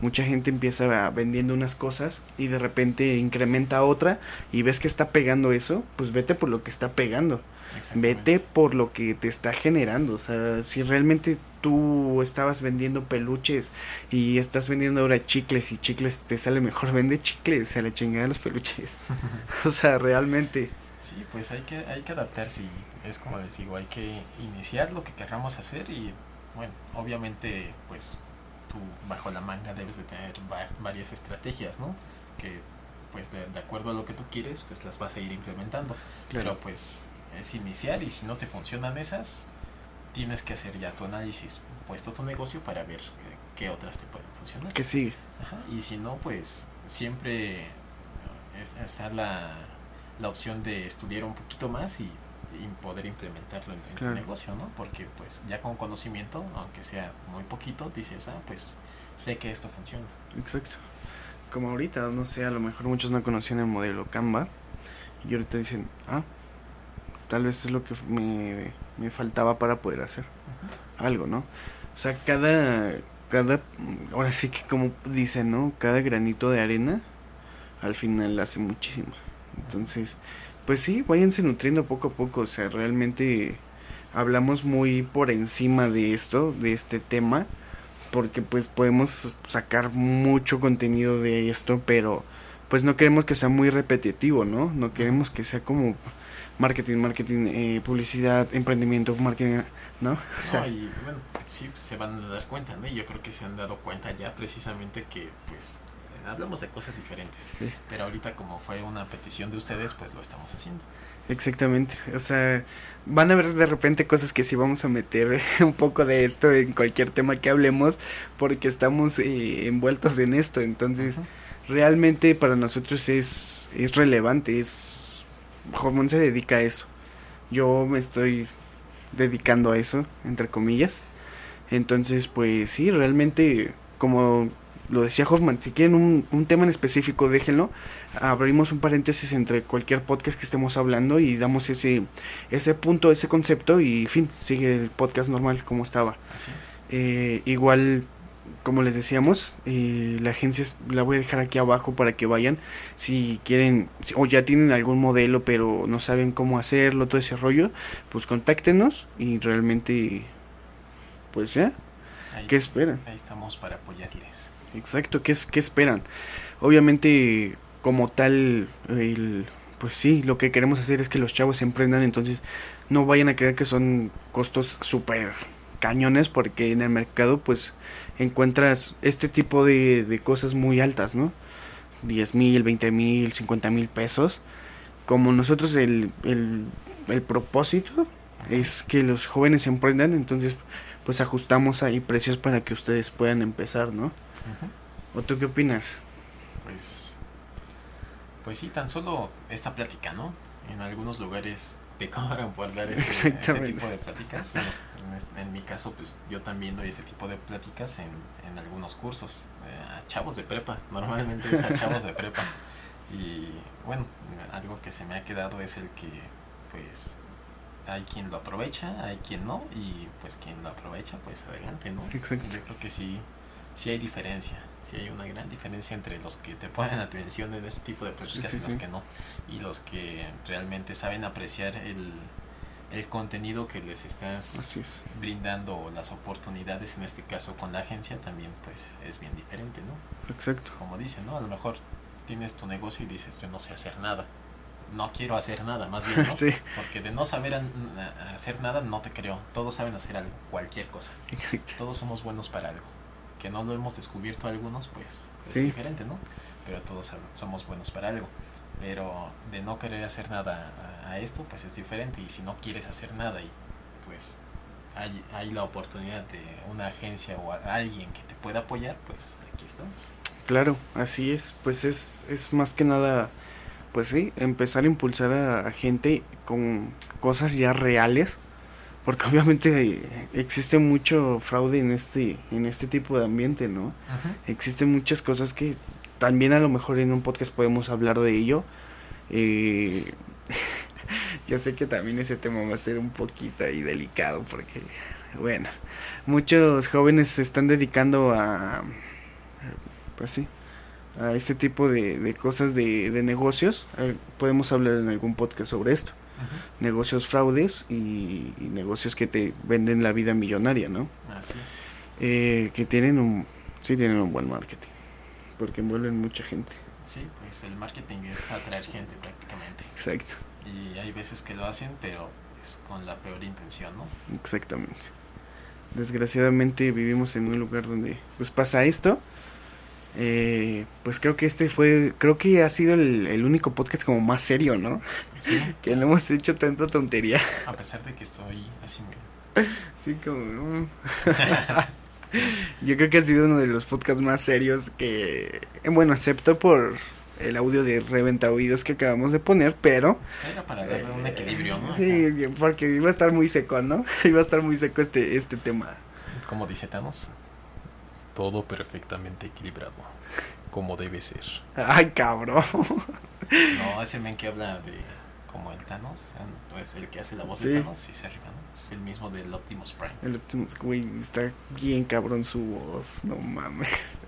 Mucha gente empieza vendiendo unas cosas y de repente incrementa otra y ves que está pegando eso, pues vete por lo que está pegando. Vete por lo que te está generando. O sea, si realmente tú estabas vendiendo peluches y estás vendiendo ahora chicles y chicles te sale mejor, vende chicles a la chingada los peluches. O sea, realmente. Sí, pues hay que, hay que adaptarse y es como les digo, hay que iniciar lo que querramos hacer y bueno, obviamente pues tú bajo la manga debes de tener va- varias estrategias, ¿no? Que pues de, de acuerdo a lo que tú quieres pues las vas a ir implementando. Pero pues es iniciar y si no te funcionan esas, tienes que hacer ya tu análisis puesto tu negocio para ver eh, qué otras te pueden funcionar. Que sigue. Ajá, Y si no, pues siempre eh, es- está la, la opción de estudiar un poquito más y poder implementarlo en, en Claro. tu negocio, ¿no? Porque pues ya con conocimiento, aunque sea muy poquito, dices, ah, pues sé que esto funciona. Exacto. Como ahorita, no sé, a lo mejor muchos no conocían el modelo Canva y ahorita dicen, ah, tal vez es lo que me, me faltaba para poder hacer algo, ¿no? O sea, cada, cada, ahora sí que como dicen, ¿no? Cada granito de arena al final hace muchísimo. Entonces, pues sí, váyanse nutriendo poco a poco, o sea, realmente hablamos muy por encima de esto, de este tema, porque pues podemos sacar mucho contenido de esto, pero pues no queremos que sea muy repetitivo, ¿no? No queremos que sea como marketing, marketing, eh, publicidad, emprendimiento, marketing, ¿no? O sea, No, y bueno, sí se van a dar cuenta, ¿no? Y yo creo que se han dado cuenta ya precisamente que pues hablamos de cosas diferentes. sí. Pero ahorita como fue una petición de ustedes, pues lo estamos haciendo. Exactamente, o sea, van a ver de repente cosas que sí vamos a meter un poco de esto en cualquier tema que hablemos porque estamos eh, envueltos en esto, entonces realmente para nosotros es, es relevante, es Hormón se dedica a eso, yo me estoy dedicando a eso, entre comillas, entonces pues sí, realmente como lo decía Hoffman, si quieren un, un tema en específico déjenlo, abrimos un paréntesis entre cualquier podcast que estemos hablando y damos ese, ese punto, ese concepto y fin, sigue el podcast normal como estaba. Así es. Eh, igual, como les decíamos, eh, la agencia es- la voy a dejar aquí abajo para que vayan. Si quieren, o ya tienen algún modelo, pero no saben cómo hacerlo, todo ese rollo, pues contáctenos y realmente, pues ya, Ahí, ¿qué esperan? ahí estamos para apoyarles. Exacto, ¿qué, qué esperan? Obviamente, como tal, pues sí, lo que queremos hacer es que los chavos se emprendan, entonces no vayan a creer que son costos súper cañones, porque en el mercado, pues, encuentras este tipo de, de cosas muy altas, ¿no? 10 mil, 20 mil, 50 mil pesos. Como nosotros el, el, el propósito es que los jóvenes se emprendan, entonces pues ajustamos ahí precios para que ustedes puedan empezar, ¿no? ¿O tú qué opinas? Pues, pues sí, tan solo esta plática, ¿no? En algunos lugares te cobran por dar este, este tipo de pláticas. Bueno, en mi caso, pues yo también doy este tipo de pláticas en, en algunos cursos eh, a chavos de prepa. Normalmente es a chavos de prepa. Y bueno, algo que se me ha quedado es el que, pues, hay quien lo aprovecha, hay quien no, y pues quien lo aprovecha, pues adelante, ¿no? Exacto. Yo creo que sí, sí hay diferencia, sí hay una gran diferencia entre los que te ponen atención en este tipo de pláticas sí, y los que no, y los que realmente saben apreciar el, el contenido que les estás es. brindando o las oportunidades, en este caso con la agencia, también pues es bien diferente, ¿no? Exacto. Como dicen, ¿no? A lo mejor tienes tu negocio y dices, yo no sé hacer nada. No quiero hacer nada, más bien, ¿no? sí, Porque de no saber a- hacer nada, no te creo. Todos saben hacer algo, cualquier cosa. exacto. Todos somos buenos para algo. Que no lo hemos descubierto algunos, pues es Sí. diferente, ¿no? Pero todos somos buenos para algo. Pero de no querer hacer nada a, a esto, pues es diferente. Y si no quieres hacer nada y pues hay, hay la oportunidad de una agencia o alguien que te pueda apoyar, pues aquí estamos. Claro, así es. Pues es, es más que nada, pues sí, empezar a impulsar a, a gente con cosas ya reales. Porque obviamente existe mucho fraude en este, en este tipo de ambiente, ¿no? Existen muchas cosas que también a lo mejor en un podcast podemos hablar de ello. Eh, yo sé que también ese tema va a ser un poquito ahí delicado porque bueno, muchos jóvenes se están dedicando a, pues sí, a este tipo de, de cosas de, de negocios. Eh, podemos hablar en algún podcast sobre esto. Negocios fraudes y, y negocios que te venden la vida millonaria, ¿no? Así es. Eh, que tienen un, sí tienen un buen marketing, porque envuelven mucha gente. Sí, pues el marketing es atraer gente prácticamente. Exacto, Y hay veces que lo hacen, pero es con la peor intención, ¿no? exactamente. Desgraciadamente vivimos en un lugar donde pues pasa esto. Eh, pues creo que este fue, creo que ha sido el, el único podcast como más serio, ¿no? Sí, Que no hemos hecho tanta tontería. a pesar de que estoy así muy... Sí, como... mm. Yo creo que ha sido uno de los podcasts más serios que... eh, Bueno, excepto por el audio de reventa oídos que acabamos de poner, pero... Pues era para darle un equilibrio, ¿no? Sí, porque iba a estar muy seco, ¿no? Iba a estar muy seco este, este tema. Como dice Thanos, todo perfectamente equilibrado, como debe ser. Ay, cabrón. No, ese men que habla de como el Thanos, pues el que hace la voz Sí. de Thanos, sí se arriba, ¿no? Es el mismo del Optimus Prime. El Optimus, güey, está bien cabrón su voz, no mames.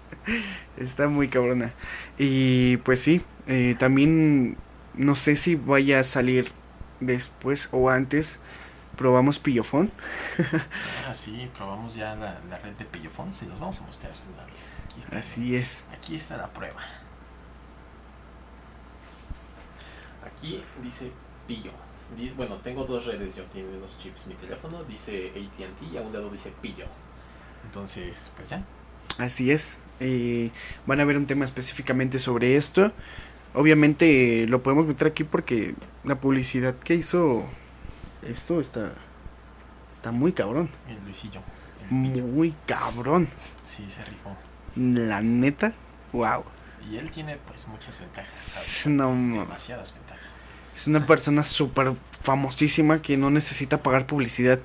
Está muy cabrona. Y pues sí, eh, también no sé si vaya a salir después o antes. Probamos Pillofón. Ah, sí, probamos ya la, la red de Pillofón, se los vamos a mostrar. Aquí está, Así es. aquí está la prueba. Aquí dice Pillo. Dice- bueno, tengo dos redes, yo tengo dos chips. Mi teléfono dice ATT y a un lado dice Pillo. Entonces, pues ya. Así es. Eh, van a ver un tema específicamente sobre esto. Obviamente eh, lo podemos meter aquí porque la publicidad que hizo esto está, está muy cabrón. El Luisillo. El. Muy cabrón. Sí, se rifó. La neta, wow. Y él tiene pues muchas ventajas. No ma- Demasiadas ventajas. Es una persona súper famosísima que no necesita pagar publicidad.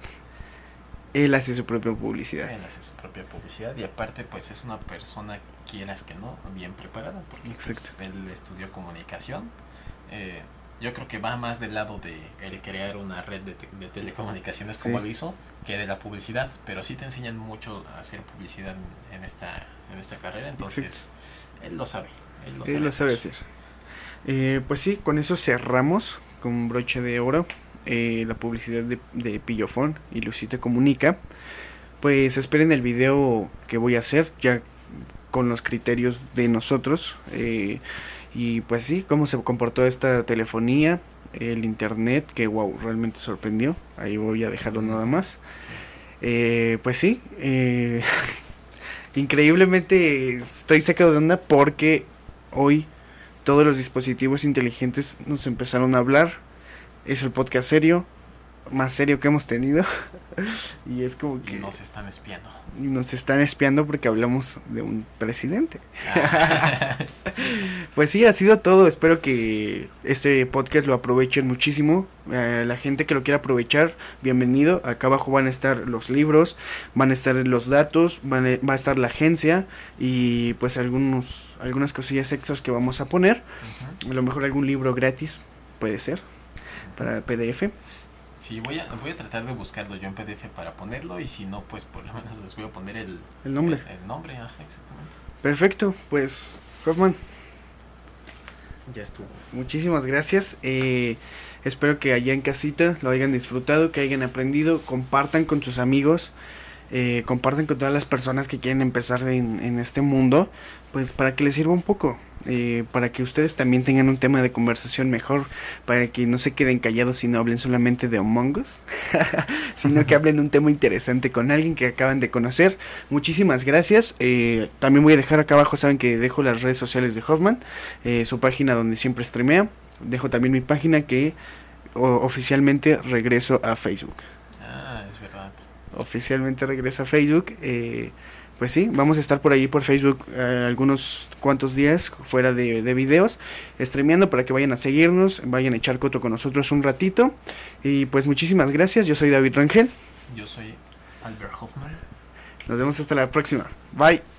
Él hace su propia publicidad. Él hace su propia publicidad y aparte pues es una persona, quieras que no, bien preparada porque pues, Exacto. él estudió comunicación. Eh, yo creo que va más del lado de el crear una red de, te- de telecomunicaciones como Sí. lo hizo que de la publicidad, pero sí te enseñan mucho a hacer publicidad en, esta en esta carrera, entonces él lo sabe. Él lo Él lo sabe hacer. Eh, pues sí, con eso cerramos con broche de oro eh, la publicidad de, de Pillofón y Lucita Comunica. Pues esperen el video que voy a hacer ya con los criterios de nosotros. eh, y pues sí, cómo se comportó esta telefonía, el internet, que wow, realmente sorprendió. Ahí voy a dejarlo nada más. Eh, pues sí, eh, increíblemente estoy sacado de onda porque hoy todos los dispositivos inteligentes nos empezaron a hablar. Es el podcast serio, más serio que hemos tenido. y es como Y que nos están espiando. y nos están espiando porque hablamos de un presidente. Pues sí, ha sido todo. Espero que este podcast lo aprovechen muchísimo. Eh, la gente que lo quiera aprovechar, bienvenido. Acá abajo van a estar los libros, van a estar los datos, van a- va a estar la agencia y pues algunos algunas cosillas extras que vamos a poner. A lo mejor algún libro gratis, puede ser, para PDF. Sí, voy a, voy a tratar de buscarlo yo en PDF para ponerlo y si no, pues por lo menos les voy a poner el, El nombre. El, el nombre, ajá, exactamente. Perfecto, pues Hoffman, Ya estuvo. muchísimas gracias. Eh, espero que allá en casita lo hayan disfrutado, que hayan aprendido, compartan con sus amigos, eh, compartan con todas las personas que quieren empezar en, en este mundo, pues para que les sirva un poco, eh, para que ustedes también tengan un tema de conversación mejor, para que no se queden callados y no hablen solamente de Among Us, sino que hablen un tema interesante con alguien que acaban de conocer. Muchísimas gracias. eh, también voy a dejar acá abajo, saben que dejo las redes sociales de Hoffman, eh, su página donde siempre streamea. Dejo también mi página que o- oficialmente regreso a Facebook. Ah, es verdad. Oficialmente regreso a Facebook. eh, pues sí, vamos a estar por ahí por Facebook eh, algunos cuantos días fuera de, de videos, streameando para que vayan a seguirnos, vayan a echar coto con nosotros un ratito. Y pues muchísimas gracias, yo soy David Rangel. Yo soy Albert Hoffman. Nos vemos hasta la próxima. Bye.